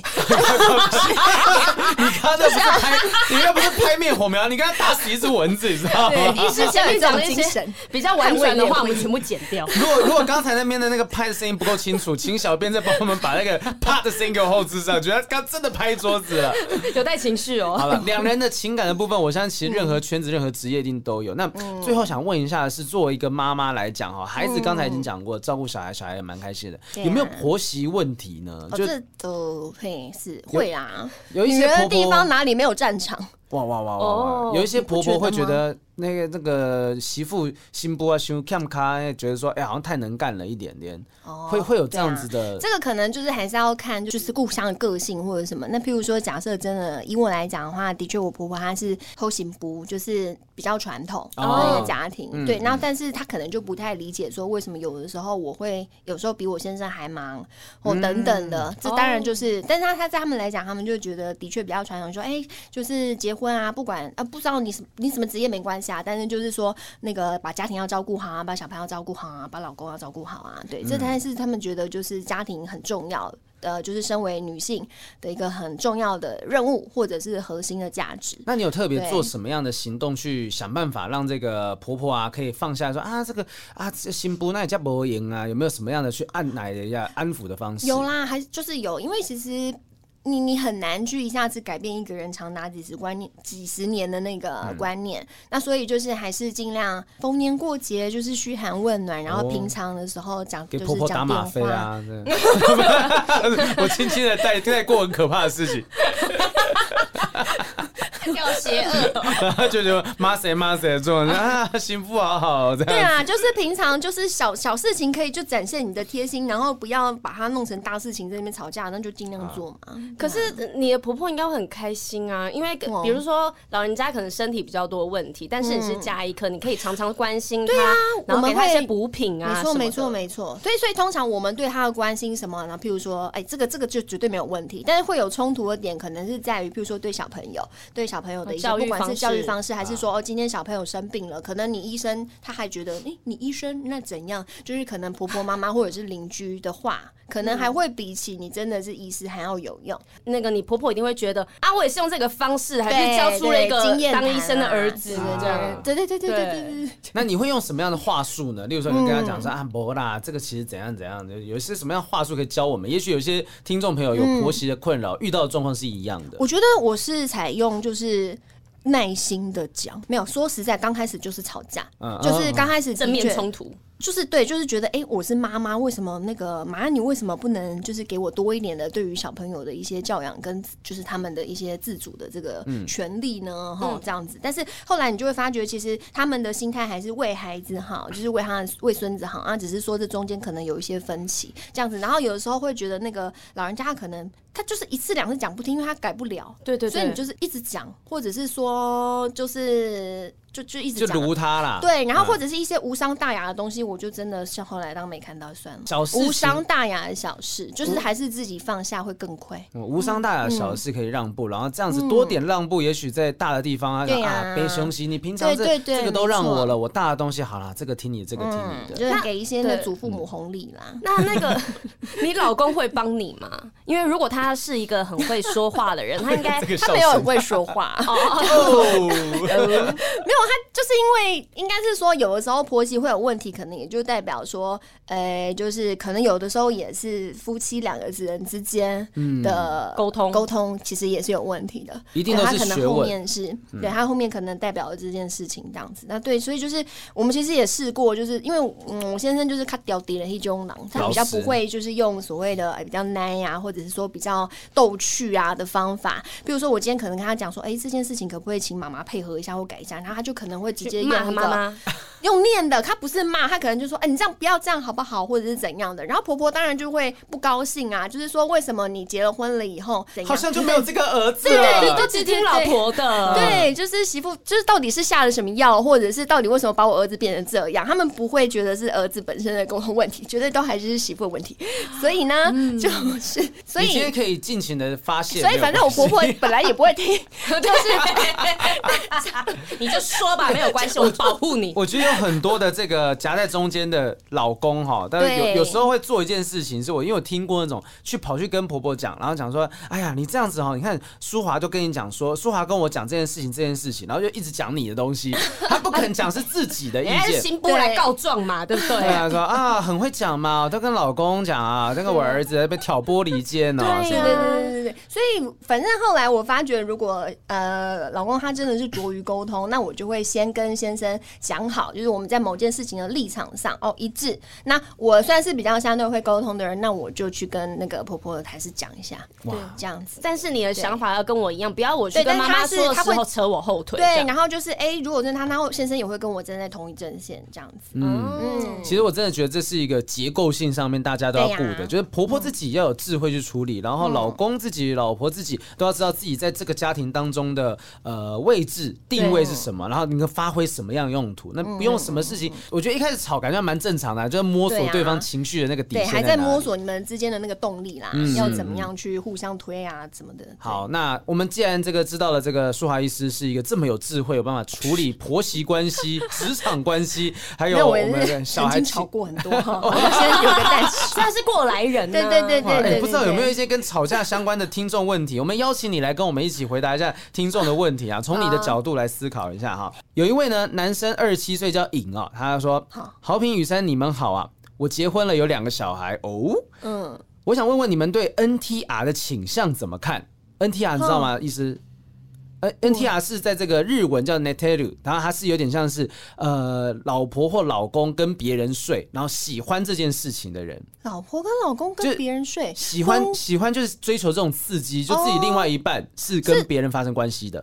你刚刚不是开，你刚刚不是拍灭火苗，你刚刚打死一只蚊子，你知道吗？对，你是前面讲的一些 比较婉转的话，我们全部剪掉。如果如果刚才那边的那个拍的声音不够清楚，请小编再帮我们把那个啪的声音给我后置上，觉得刚真的拍桌子了，有带情绪哦。好了，两人的情感的部分，我相信其实任何圈子、任何职业一定都有。那 最后想问一下的是，作为一个妈妈来讲哈，孩子刚才已经讲过，照顾小孩，小孩也蛮开心的。有没有婆媳问题呢？就都会是会啊，有一些地方哪里没有战场？哇哇哇哇哇！有一些婆婆会觉得。那个那个媳妇心波啊，胸看卡，觉得说，哎、欸，好像太能干了一点点，哦、会会有这样子的、啊。这个可能就是还是要看，就是故乡的个性或者什么。那譬如说，假设真的以我来讲的话，的确我婆婆她是后行不，就是比较传统的一个家庭。哦、对，那但是她可能就不太理解说，为什么有的时候我会有时候比我先生还忙，或等等的。嗯、这当然就是，哦、但是他他在他们来讲，他们就觉得的确比较传统，说，哎、欸，就是结婚啊，不管啊，不知道你什你什么职业没关系。但是就是说，那个把家庭要照顾好啊，把小朋友照顾好啊，把老公要照顾好啊，对，这才是他们觉得就是家庭很重要的，就是身为女性的一个很重要的任务，或者是核心的价值。那你有特别做什么样的行动去想办法让这个婆婆啊可以放下说啊这个啊这心不那也叫不赢啊？有没有什么样的去按奶的一下安抚的方式？有啦，还就是有，因为其实。你你很难去一下子改变一个人长达几十观念、几十年的那个观念，嗯、那所以就是还是尽量逢年过节就是嘘寒问暖，然后平常的时候讲、哦、就是讲电话啊，我轻轻的带带过很可怕的事情。要邪恶，就就骂谁骂谁做啊，幸福好好这样。对啊，就是平常就是小小事情可以就展现你的贴心，然后不要把它弄成大事情在那边吵架，那就尽量做嘛。啊、可是你的婆婆应该会很开心啊，因为比如说老人家可能身体比较多问题，但是你是家医科，你可以常常关心他，对啊，然后给他一些补品啊。没错没错没错。所以所以通常我们对他的关心什么呢？譬如说，哎，这个这个就绝对没有问题，但是会有冲突的点，可能是在于譬如说对小朋友对小。小朋友的一些，不管是教育方式，还是说哦，今天小朋友生病了，可能你医生他还觉得，诶，你医生那怎样？就是可能婆婆妈妈或者是邻居的话，可能还会比起你真的是医师还要有用。那个你婆婆一定会觉得啊，我也是用这个方式，还是教出了一个当医生的儿子，这样。对对对对对对。那你会用什么样的话术呢？例如说，你跟他讲说啊，伯啦，这个其实怎样怎样的，有一些什么样话术可以教我们？也许有些听众朋友有婆媳的困扰，遇到的状况是一样的。我觉得我是采用就是。是耐心的讲，没有说实在，刚开始就是吵架，嗯、就是刚开始正面冲突。就是对，就是觉得哎、欸，我是妈妈，为什么那个妈，你为什么不能就是给我多一点的对于小朋友的一些教养跟就是他们的一些自主的这个权利呢？哈、嗯，这样子。但是后来你就会发觉，其实他们的心态还是为孩子好，就是为他为孙子好啊。只是说这中间可能有一些分歧，这样子。然后有的时候会觉得那个老人家可能他就是一次两次讲不听，因为他改不了。对对对。所以你就是一直讲，或者是说就是。就就一直就如他啦，对，然后或者是一些无伤大雅的东西，我就真的是后来当没看到算了。小事无伤大雅的小事，就是还是自己放下会更亏。无伤大雅的小事可以让步，然后这样子多点让步，也许在大的地方啊，啊，背胸息，你平常这这个都让我了，我大的东西好了，这个听你，这个听你的，就是给一些那祖父母红利啦。那那个 你老公会帮你吗？因为如果他是一个很会说话的人，他应该他没有很会说话 哦，没有。他就是因为应该是说，有的时候婆媳会有问题，可能也就代表说，呃，就是可能有的时候也是夫妻两个人之间的沟通沟通，其实也是有问题的。一定。他可能后面是对他后面可能代表了这件事情这样子。那对，所以就是我们其实也试过，就是因为嗯，我先生就是他屌敌人一中狼，他比较不会就是用所谓的比较奶呀，或者是说比较逗趣啊的方法。比如说我今天可能跟他讲说，哎，这件事情可不可以请妈妈配合一下或改一下？然后他就可能会直接用妈妈用念的，他不是骂，他可能就说：“哎，你这样不要这样好不好？”或者是怎样的。然后婆婆当然就会不高兴啊，就是说为什么你结了婚了以后，好像就没有这个儿子了？对，你都只听老婆的。对，就是媳妇，就是到底是下了什么药，或者是到底为什么把我儿子变成这样？他们不会觉得是儿子本身的沟通问题，绝对都还是媳妇的问题。所以呢，就是所以你今天可以尽情的发泄。所以反正我婆婆本来也不会听，就是 你就说吧，没有关系，我保护你。我觉得有很多的这个夹在中间的老公哈，但是有有时候会做一件事情，是我因为我听过那种去跑去跟婆婆讲，然后讲说，哎呀，你这样子哈，你看淑华就跟你讲说，淑华跟我讲这件事情，这件事情，然后就一直讲你的东西，他不肯讲是自己的意见，新波来告状嘛，对不对？对啊，说啊，很会讲嘛，都跟老公讲啊，那个我儿子被挑拨离间哦，对对对对对对，所以反正后来我发觉，如果呃老公他真的是拙于沟通，那我就会先跟先生讲好，就是我们在某件事情的立场上哦一致。那我算是比较相对会沟通的人，那我就去跟那个婆婆还是讲一下，对，这样子。但是你的想法要跟我一样，不要我去跟妈妈说的时候扯我后腿。对，然后就是哎，如果是他，他先生也会跟我站在同一阵线，这样子。嗯嗯。其实我真的觉得这是一个结构性上面大家都要顾的，就是婆婆自己要有智慧去处理，然后老公自己、老婆自己都要知道自己在这个家庭当中的呃位置定位是什么，然后你能发挥什么样用途。那不用什么事情，我觉得一开始吵感觉蛮正常的，就是摸索对方情绪的那个底线，对，还在摸索你们之间的那个动力啦，要怎么样去互相推啊，怎么的。好，那我们既然这个知道了，这个舒华医师是一个这么有智慧，有办法处理婆媳关系、职场关系，还有我们的 小孩吵过很多 哈。我先有个但是，他是过来人，对对对对对。不知道有没有一些跟吵架相关的听众问题？我们邀请你来跟我们一起回答一下听众的问题啊，从你的角度来思考一下哈。有一位呢，男生二十七岁叫颖啊，他说：“好平雨珊，你们好啊，我结婚了，有两个小孩哦。嗯，我想问问你们对 NTR 的倾向怎么看？NTR 你知道吗？意思？” NTR 是在这个日文叫 Neteru，然后它是有点像是呃老婆或老公跟别人睡，然后喜欢这件事情的人。老婆跟老公跟别人睡，喜欢喜欢就是追求这种刺激，就自己另外一半是跟别人发生关系的。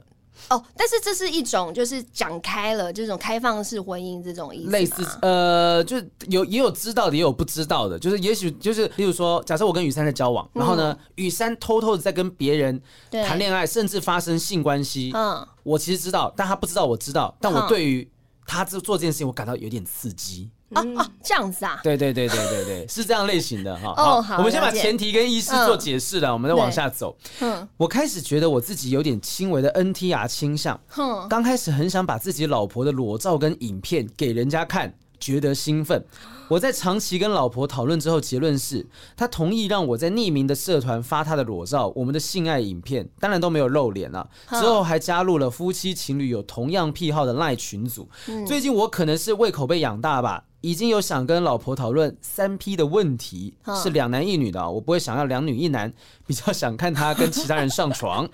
哦，但是这是一种就是讲开了，这种开放式婚姻这种意思。类似呃，就有也有知道的，也有不知道的。就是也许就是，例如说，假设我跟雨珊在交往，然后呢，雨珊偷偷的在跟别人谈恋爱，甚至发生性关系。嗯，我其实知道，但他不知道我知道。但我对于他做做这件事情，我感到有点刺激。啊啊，这样子啊？对对对对对对，是这样类型的哈。哦，好，我们先把前提跟医师做解释了，我们再往下走。嗯，我开始觉得我自己有点轻微的 NTR 倾向。哼，刚开始很想把自己老婆的裸照跟影片给人家看，觉得兴奋。我在长期跟老婆讨论之后，结论是她同意让我在匿名的社团发她的裸照，我们的性爱影片，当然都没有露脸了。之后还加入了夫妻情侣有同样癖好的赖群组。最近我可能是胃口被养大吧。已经有想跟老婆讨论三 P 的问题，是两男一女的，我不会想要两女一男，比较想看他跟其他人上床。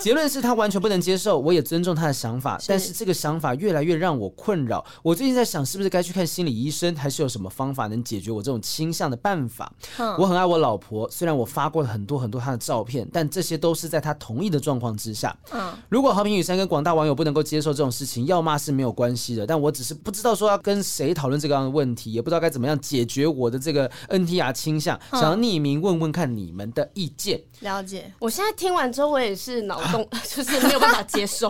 结论是他完全不能接受，我也尊重他的想法，但是这个想法越来越让我困扰。我最近在想，是不是该去看心理医生，还是有什么方法能解决我这种倾向的办法？我很爱我老婆，虽然我发过很多很多她的照片，但这些都是在她同意的状况之下。如果和平雨山跟广大网友不能够接受这种事情，要骂是没有关系的，但我只是不知道说要跟谁讨论这个样的问题，也不知道该怎么样解决我的这个 NTR 倾向，想要匿名问问看你们的意见。了解，我现在听完之后，我也是脑洞，就是没有办法接受。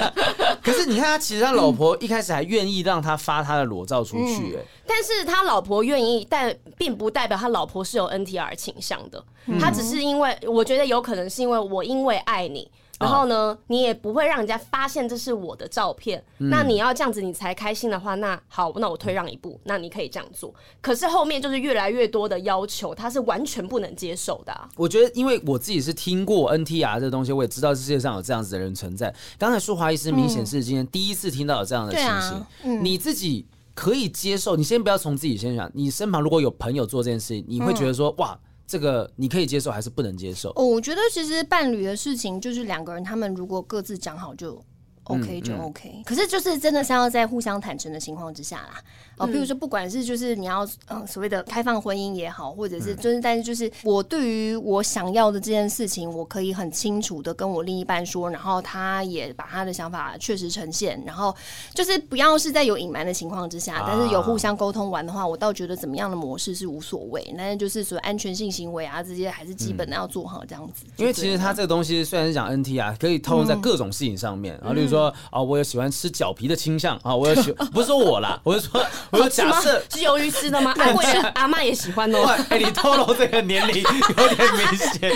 可是你看，他其实他老婆一开始还愿意让他发他的裸照出去，哎，但是他老婆愿意，但并不代表他老婆是有 NTR 倾向的。他只是因为，我觉得有可能是因为我因为爱你。然后呢，你也不会让人家发现这是我的照片。那你要这样子你才开心的话，那好，那我退让一步，那你可以这样做。可是后面就是越来越多的要求，他是完全不能接受的啊。我觉得，因为我自己是听过 NTR 这个东西，我也知道世界上有这样子的人存在。刚才舒华医师明显是今天第一次听到有这样的情形，你自己。可以接受，你先不要从自己先想，你身旁如果有朋友做这件事情，你会觉得说，哇，这个你可以接受还是不能接受？哦，我觉得其实伴侣的事情就是两个人，他们如果各自讲好就 OK 就 OK，嗯嗯。可是就是真的是要在互相坦诚的情况之下啦。哦，比如说，不管是就是你要嗯所谓的开放婚姻也好，或者是就是，但是就是我对于我想要的这件事情，我可以很清楚的跟我另一半说，然后他也把他的想法确实呈现，然后就是不要是在有隐瞒的情况之下，但是有互相沟通完的话，我倒觉得怎么样的模式是无所谓，但是就是所谓安全性行为啊这些还是基本的要做好这样子。因为其实他这个东西虽然是讲 NT 啊，可以套用在各种事情上面，然后例如说啊，我有喜欢吃脚皮的倾向啊，我有喜不是说我啦，我是说我有假设。是鱿鱼丝的吗？阿贵阿妈也喜欢哦。哎，你透露这个年龄有点明显，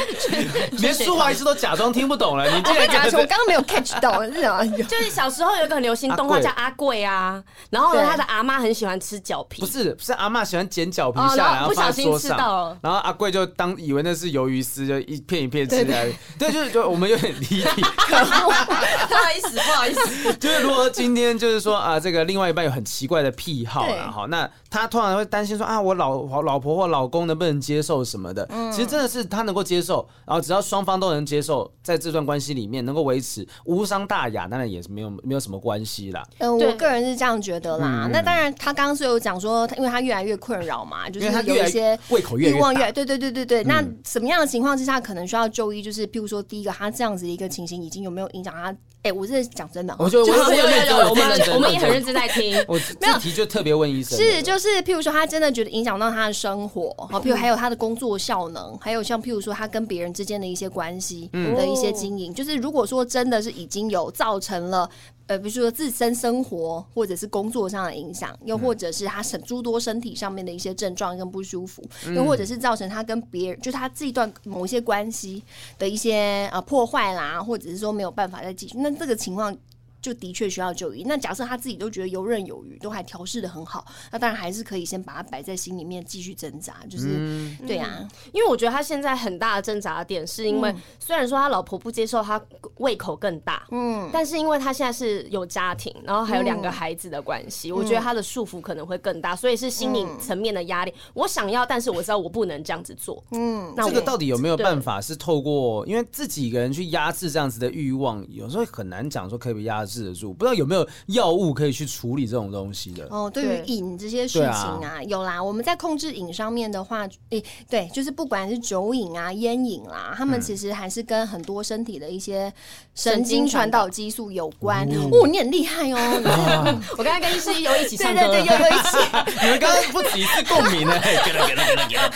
连舒华医师都假装听不懂了。你这个我刚刚没有 catch 到，是啊，就是小时候有一个很流行动画叫阿贵啊，然后呢，他的阿妈很喜欢吃脚皮，不是，是阿妈喜欢剪脚皮下来，然后不小心吃到了，然后阿贵就当以为那是鱿鱼丝，就一片一片吃下来。对，就是就我们有点离题，不好意思，不好意思。就是如果今天就是说啊，这个另外一半有很奇怪的癖好啊，好那。他突然会担心说啊，我老老婆或老公能不能接受什么的？嗯、其实真的是他能够接受，然后只要双方都能接受，在这段关系里面能够维持无伤大雅，当然也是没有没有什么关系啦。呃，我个人是这样觉得啦。嗯、那当然，他刚刚是有讲说，因为他越来越困扰嘛，就是有一些胃口越望越对对对对对。嗯、那什么样的情况之下可能需要就医？就是譬如说，第一个，他这样子的一个情形已经有没有影响他？哎，我是讲真的，我就我我们我们也很认真在听，我没有提就特别问医生，是就是譬如说他真的觉得影响到他的生活，好，譬如还有他的工作效能，还有像譬如说他跟别人之间的一些关系的一些经营，就是如果说真的是已经有造成了。呃，比如说自身生活或者是工作上的影响，又或者是他身诸多身体上面的一些症状跟不舒服，嗯、又或者是造成他跟别人，就是他这一段某一些关系的一些呃破坏啦，或者是说没有办法再继续，那这个情况。就的确需要就医。那假设他自己都觉得游刃有余，都还调试的很好，那当然还是可以先把它摆在心里面继续挣扎。就是、嗯、对呀、啊，因为我觉得他现在很大的挣扎的点，是因为虽然说他老婆不接受他胃口更大，嗯，但是因为他现在是有家庭，然后还有两个孩子的关系，嗯、我觉得他的束缚可能会更大，所以是心理层面的压力。嗯、我想要，但是我知道我不能这样子做。嗯，那这个到底有没有办法是透过？因为自己一个人去压制这样子的欲望，有时候很难讲说可以不压制。治得住，不知道有没有药物可以去处理这种东西的哦。对于瘾这些事情啊，啊有啦。我们在控制瘾上面的话，诶、欸，对，就是不管是酒瘾啊、烟瘾啦，他们其实还是跟很多身体的一些神经传导激素有关。哦，哦，你很厉害哦！啊、我刚刚跟医师有一起唱歌，对对对，有有一起。你们刚刚不止一次共鸣呢，给了给了给了给了。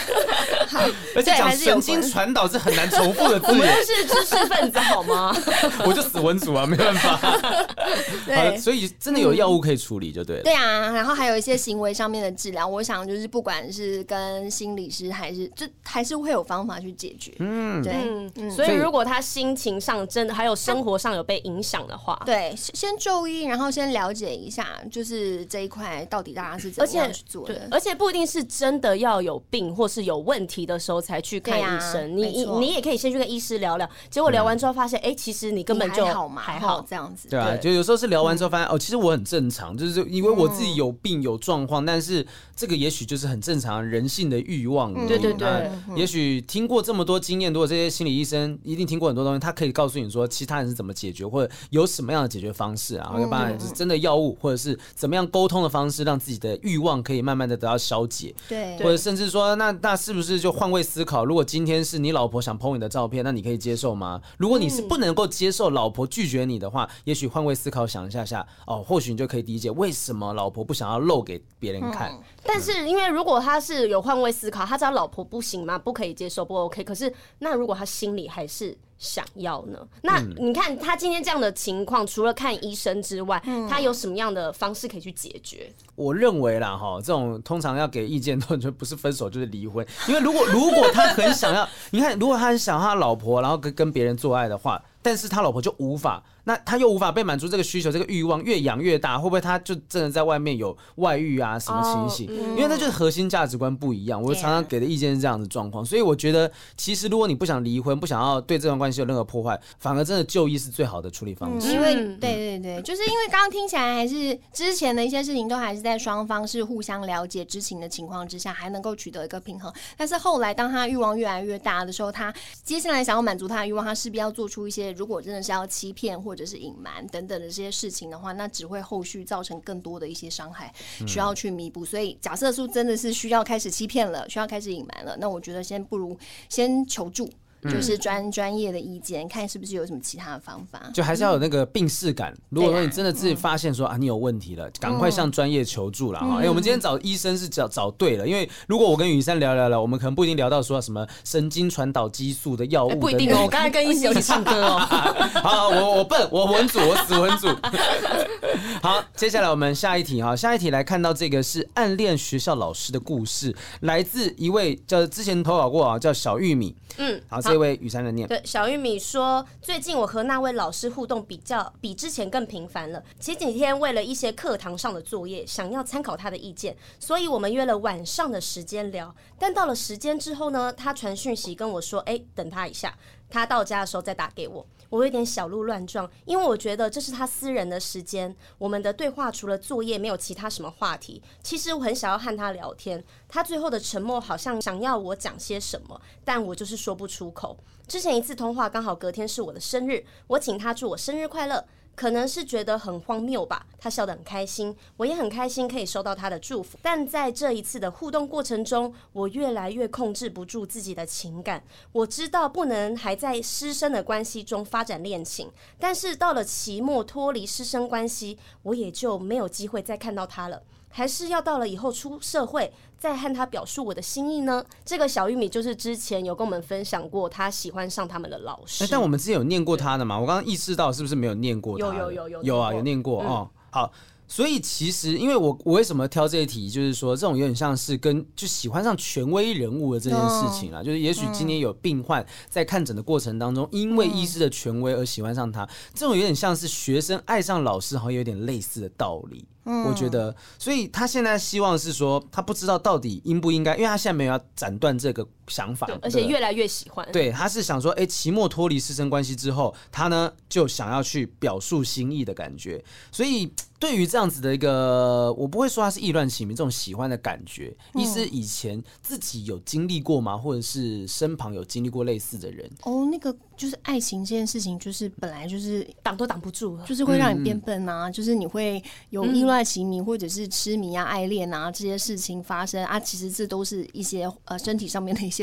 好，而且讲神经传导是很难重复的字。我们是知识分子好吗？我就死文组啊，没办法。对，所以真的有药物可以处理就对了。对啊，然后还有一些行为上面的治疗，我想就是不管是跟心理师还是，就还是会有方法去解决。嗯，对。嗯，所以如果他心情上真的还有生活上有被影响的话，对，先就医，然后先了解一下，就是这一块到底大家是怎么样去做的。而且不一定是真的要有病或是有问题的时候才去看医生，你你也可以先去跟医师聊聊，结果聊完之后发现，哎，其实你根本就还好嘛，还好这样子。对啊，就有时候。是聊完之后发现哦，其实我很正常，就是因为我自己有病有状况，但是这个也许就是很正常人性的欲望。对对对，也许听过这么多经验，如果这些心理医生一定听过很多东西，他可以告诉你说，其他人是怎么解决，或者有什么样的解决方式啊？要不然是真的药物，或者是怎么样沟通的方式，让自己的欲望可以慢慢的得到消解。对，或者甚至说，那那是不是就换位思考？如果今天是你老婆想 PO 你的照片，那你可以接受吗？如果你是不能够接受老婆拒绝你的话，也许换位思考想一下下。哦，或许你就可以理解为什么老婆不想要露给别人看。嗯、但是，因为如果他是有换位思考，他知道老婆不行吗？不可以接受，不 OK。可是，那如果他心里还是想要呢？那你看他今天这样的情况，除了看医生之外，他有什么样的方式可以去解决？我认为啦，哈，这种通常要给意见，都就不是分手就是离婚。因为如果如果他很想要，你看，如果他很想要他老婆，然后跟跟别人做爱的话，但是他老婆就无法。那他又无法被满足这个需求，这个欲望越养越大，会不会他就真的在外面有外遇啊？什么情形？因为那就是核心价值观不一样。我常常给的意见是这样的状况，所以我觉得其实如果你不想离婚，不想要对这段关系有任何破坏，反而真的就医是最好的处理方式。因为对对对，就是因为刚刚听起来还是之前的一些事情都还是在双方是互相了解、知情的情况之下，还能够取得一个平衡。但是后来当他欲望越来越大的时候，他接下来想要满足他的欲望，他势必要做出一些，如果真的是要欺骗或者是隐瞒。等等的这些事情的话，那只会后续造成更多的一些伤害，需要去弥补。所以，假设说真的是需要开始欺骗了，需要开始隐瞒了，那我觉得先不如先求助。就是专专业的意见，看是不是有什么其他的方法。就还是要有那个病视感。如果说你真的自己发现说啊，你有问题了，赶快向专业求助了哈。哎，我们今天找医生是找找对了，因为如果我跟雨珊聊聊聊，我们可能不一定聊到说什么 神经传导激素的药物。不一定哦，我刚才跟医生一起 唱歌哦。好，我我笨，我文组，我死文组。好，接下来我们下一题哈，下一题来看到这个是暗恋学校老师的故事，来自一位叫之前投稿过啊，叫小玉米。嗯，好。这位雨山的念，对，小玉米说，最近我和那位老师互动比较比之前更频繁了。前几天为了一些课堂上的作业，想要参考他的意见，所以我们约了晚上的时间聊。但到了时间之后呢，他传讯息跟我说：“哎，等他一下，他到家的时候再打给我。”我有点小鹿乱撞，因为我觉得这是他私人的时间。我们的对话除了作业，没有其他什么话题。其实我很想要和他聊天，他最后的沉默好像想要我讲些什么，但我就是说不出口。之前一次通话刚好隔天是我的生日，我请他祝我生日快乐。可能是觉得很荒谬吧，他笑得很开心，我也很开心可以收到他的祝福。但在这一次的互动过程中，我越来越控制不住自己的情感。我知道不能还在师生的关系中发展恋情，但是到了期末脱离师生关系，我也就没有机会再看到他了。还是要到了以后出社会再和他表述我的心意呢？这个小玉米就是之前有跟我们分享过，他喜欢上他们的老师。欸、但我们之前有念过他的嘛？我刚刚意识到是不是没有念过他？有有有有有啊，有念过哦。好。所以其实，因为我我为什么挑这一题，就是说这种有点像是跟就喜欢上权威人物的这件事情啊，就是也许今天有病患在看诊的过程当中，因为医师的权威而喜欢上他，这种有点像是学生爱上老师，好像有点类似的道理。我觉得，所以他现在希望是说，他不知道到底应不应该，因为他现在没有要斩断这个想法，而且越来越喜欢。对，他是想说，哎，期末脱离师生关系之后，他呢就想要去表述心意的感觉，所以。对于这样子的一个，我不会说他是意乱情迷，这种喜欢的感觉，意思以前自己有经历过吗？或者是身旁有经历过类似的人？哦，那个就是爱情这件事情，就是本来就是挡都挡不住，就是会让你变笨啊，嗯、就是你会有意乱情迷或者是痴迷啊、爱恋啊这些事情发生啊。其实这都是一些呃身体上面的一些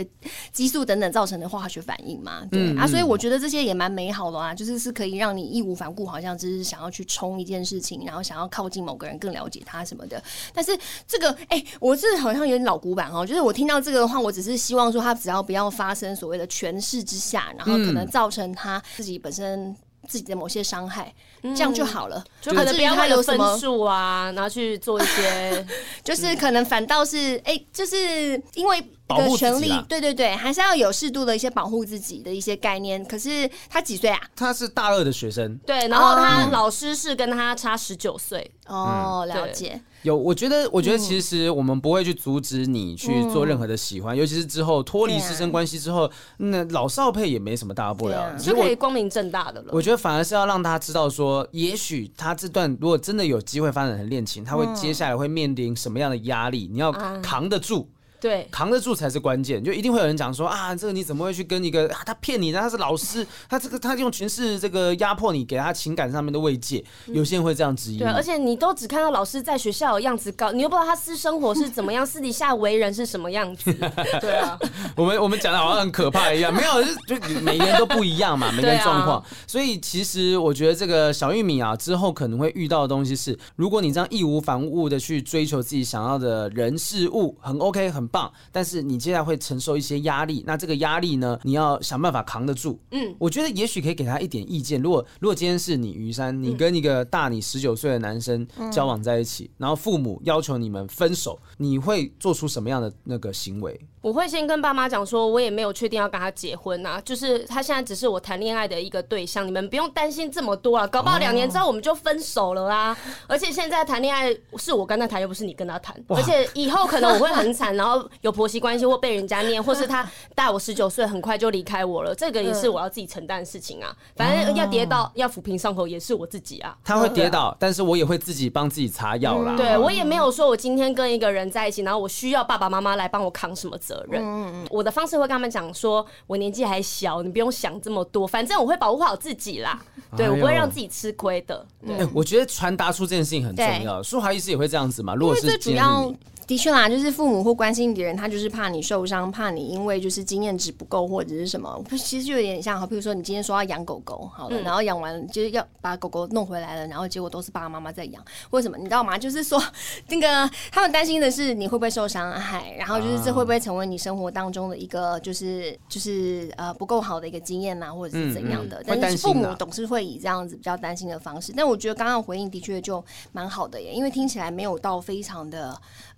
激素等等造成的化学反应嘛。对、嗯、啊，所以我觉得这些也蛮美好的啊，就是是可以让你义无反顾，好像只是想要去冲一件事情，然后。想要靠近某个人，更了解他什么的，但是这个，哎、欸，我是好像有点老古板哦。就是我听到这个的话，我只是希望说，他只要不要发生所谓的权势之下，然后可能造成他自己本身自己的某些伤害，嗯、这样就好了。就可能不要有分数啊，然后去做一些，就是可能反倒是，哎、欸，就是因为。的权利，对对对，还是要有适度的一些保护自己的一些概念。可是他几岁啊？他是大二的学生。对，然后他老师是跟他差十九岁。哦，了解。有，我觉得，我觉得其实我们不会去阻止你去做任何的喜欢，尤其是之后脱离师生关系之后，那老少配也没什么大不了，就可以光明正大的了。我觉得反而是要让他知道说，也许他这段如果真的有机会发展成恋情，他会接下来会面临什么样的压力，你要扛得住。对，扛得住才是关键，就一定会有人讲说啊，这个你怎么会去跟一个啊，他骗你，他是老师，他这个他用权势这个压迫你，给他情感上面的慰藉，有些人会这样质疑。对，而且你都只看到老师在学校的样子高，你又不知道他私生活是怎么样，私底下为人是什么样子。对啊，我们我们讲的好像很可怕一样，没有，就就每个人都不一样嘛，每个人状况。所以其实我觉得这个小玉米啊，之后可能会遇到的东西是，如果你这样义无反顾的去追求自己想要的人事物，很 OK，很。棒，但是你接下来会承受一些压力，那这个压力呢，你要想办法扛得住。嗯，我觉得也许可以给他一点意见。如果如果今天是你于山，你跟一个大你十九岁的男生交往在一起，然后父母要求你们分手，你会做出什么样的那个行为？我会先跟爸妈讲说，我也没有确定要跟他结婚呐，就是他现在只是我谈恋爱的一个对象，你们不用担心这么多啊，搞不好两年之后我们就分手了啊。而且现在谈恋爱是我跟他谈，又不是你跟他谈，而且以后可能我会很惨，然后有婆媳关系或被人家念，或是他大我十九岁，很快就离开我了，这个也是我要自己承担的事情啊。反正要跌倒要抚平伤口也是我自己啊。他会跌倒，但是我也会自己帮自己擦药啦。对，我也没有说我今天跟一个人在一起，然后我需要爸爸妈妈来帮我扛什么责任。嗯。我的方式会跟他们讲说，我年纪还小，你不用想这么多，反正我会保护好自己啦。对，我不会让自己吃亏的。哎，我觉得传达出这件事情很重要。舒华医师也会这样子嘛？如果是主要。的确啦，就是父母或关心你的人，他就是怕你受伤，怕你因为就是经验值不够或者是什么，其实就有点像，好，比如说你今天说要养狗狗，好了，然后养完就是要把狗狗弄回来了，然后结果都是爸爸妈妈在养，为什么？你知道吗？就是说那个他们担心的是你会不会受伤害，然后就是这会不会成为你生活当中的一个就是就是呃不够好的一个经验呐，或者是怎样的？但是父母总是会以这样子比较担心的方式，但我觉得刚刚回应的确就蛮好的耶，因为听起来没有到非常的。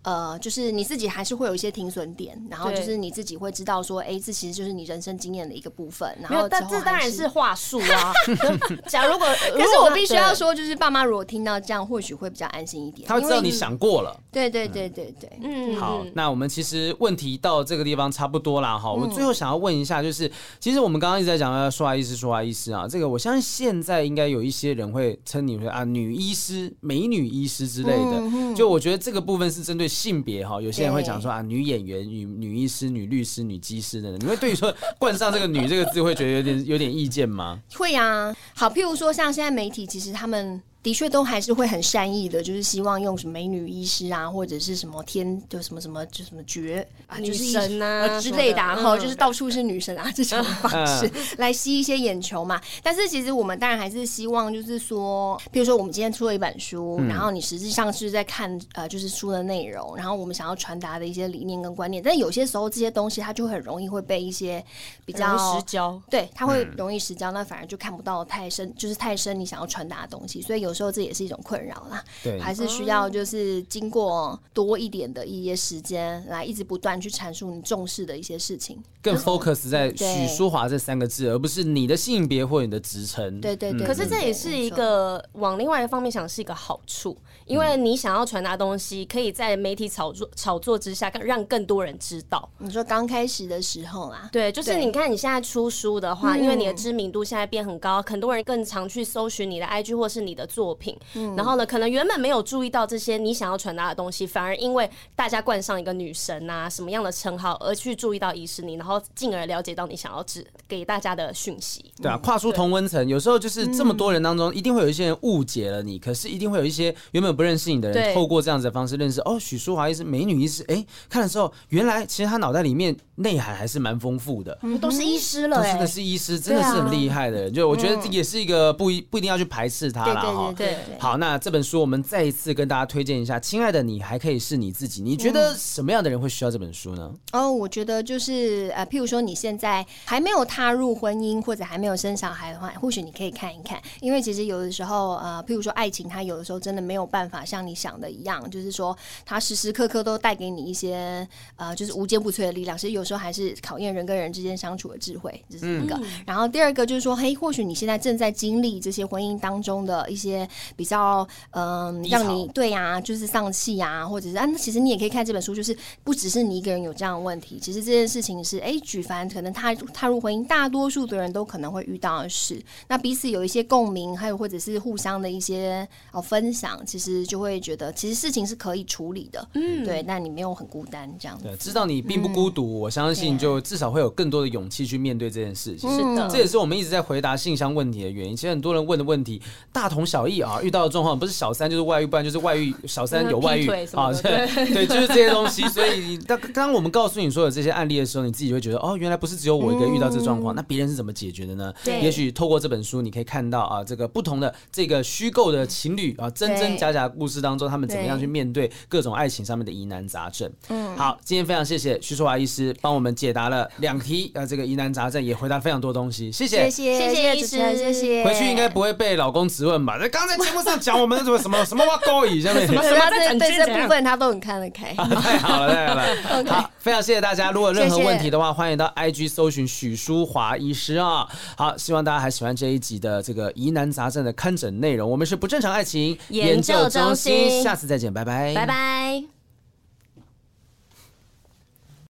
呃，就是你自己还是会有一些停损点，然后就是你自己会知道说，哎，这其实就是你人生经验的一个部分。然后，但这当然是话术啊。假如果，可是我必须要说，就是爸妈如果听到这样，或许会比较安心一点。他会知道你想过了。对对对对对，嗯。好，那我们其实问题到这个地方差不多啦。哈。我最后想要问一下，就是其实我们刚刚一直在讲要说话医师，说话医师啊，这个我相信现在应该有一些人会称你为啊女医师、美女医师之类的。就我觉得这个部分是针对。性别哈，有些人会讲说啊，女演员、女女医师、女律师、女技师等等。你会 对于说冠上这个“女”这个字，会觉得有点有点意见吗？会啊。好，譬如说像现在媒体，其实他们。的确都还是会很善意的，就是希望用什么美女医师啊，或者是什么天就什么什么就什么绝啊，女神啊之类的，然后就是到处是女神啊 这种方式来吸一些眼球嘛。但是其实我们当然还是希望，就是说，比如说我们今天出了一本书，然后你实际上是在看呃，就是书的内容，然后我们想要传达的一些理念跟观念。但有些时候这些东西它就很容易会被一些比较失焦，对，它会容易失焦，那反而就看不到太深，就是太深你想要传达的东西。所以有。说这也是一种困扰啦，对，还是需要就是经过多一点的一些时间来一直不断去阐述你重视的一些事情，更 focus 在许淑华这三个字，而不是你的性别或你的职称。对对对，可是这也是一个往另外一个方面想是一个好处，因为你想要传达东西，可以在媒体炒作炒作之下，让更多人知道。你说刚开始的时候啊，对，就是你看你现在出书的话，因为你的知名度现在变很高，很多人更常去搜寻你的 IG 或是你的作品，嗯，然后呢，可能原本没有注意到这些你想要传达的东西，反而因为大家冠上一个女神啊什么样的称号，而去注意到医师你，然后进而了解到你想要指给大家的讯息。对啊，跨出同温层，有时候就是这么多人当中，一定会有一些人误解了你，可是一定会有一些原本不认识你的人，透过这样子的方式认识哦，许淑华医师，美女医师，哎，看的时候，原来其实她脑袋里面内涵还是蛮丰富的，嗯，都是医师了，真的是医师，真的是很厉害的人，就我觉得也是一个不一不一定要去排斥他了哈。对对对，好，那这本书我们再一次跟大家推荐一下，亲爱的，你还可以是你自己。你觉得什么样的人会需要这本书呢？哦，我觉得就是呃，譬如说你现在还没有踏入婚姻或者还没有生小孩的话，或许你可以看一看，因为其实有的时候呃，譬如说爱情，它有的时候真的没有办法像你想的一样，就是说它时时刻刻都带给你一些呃，就是无坚不摧的力量。其实有时候还是考验人跟人之间相处的智慧，这是一个。嗯、然后第二个就是说，嘿，或许你现在正在经历这些婚姻当中的一些比较嗯、呃，让你对呀、啊，就是丧气呀，或者是啊，那其实你也可以看这本书，就是不只是你一个人有这样的问题，其实这件事情是哎，举凡可能他踏入婚姻，大多数的人都可能会遇到的事。那彼此有一些共鸣，还有或者是互相的一些哦分享，其实就会觉得其实事情是可以处理的。嗯，对，那你没有很孤单这样子。对，知道你并不孤独，嗯、我相相信就至少会有更多的勇气去面对这件事情。是的，这也是我们一直在回答信箱问题的原因。其实很多人问的问题大同小异啊，遇到的状况不是小三就是外遇，不然就是外遇小三有外遇啊，对 对，就是这些东西。所以当当我们告诉你说有这些案例的时候，你自己会觉得哦，原来不是只有我一个遇到这状况，那别人是怎么解决的呢？对，也许透过这本书，你可以看到啊，这个不同的这个虚构的情侣啊，真真假假故事当中，他们怎么样去面对各种爱情上面的疑难杂症。嗯，好，今天非常谢谢徐淑华医师帮我们解答了两题呃，这个疑难杂症也回答非常多东西，谢谢，谢谢，谢谢医师，谢谢。回去应该不会被老公质问吧？那刚才节目上讲我们什么什么什么挖沟椅下面，什么什么对对这部分他都很看得开。太好了，太好了。好，非常谢谢大家。如果任何问题的话，欢迎到 IG 搜寻许淑华医师啊。好，希望大家还喜欢这一集的这个疑难杂症的看诊内容。我们是不正常爱情研究中心，下次再见，拜拜，拜拜。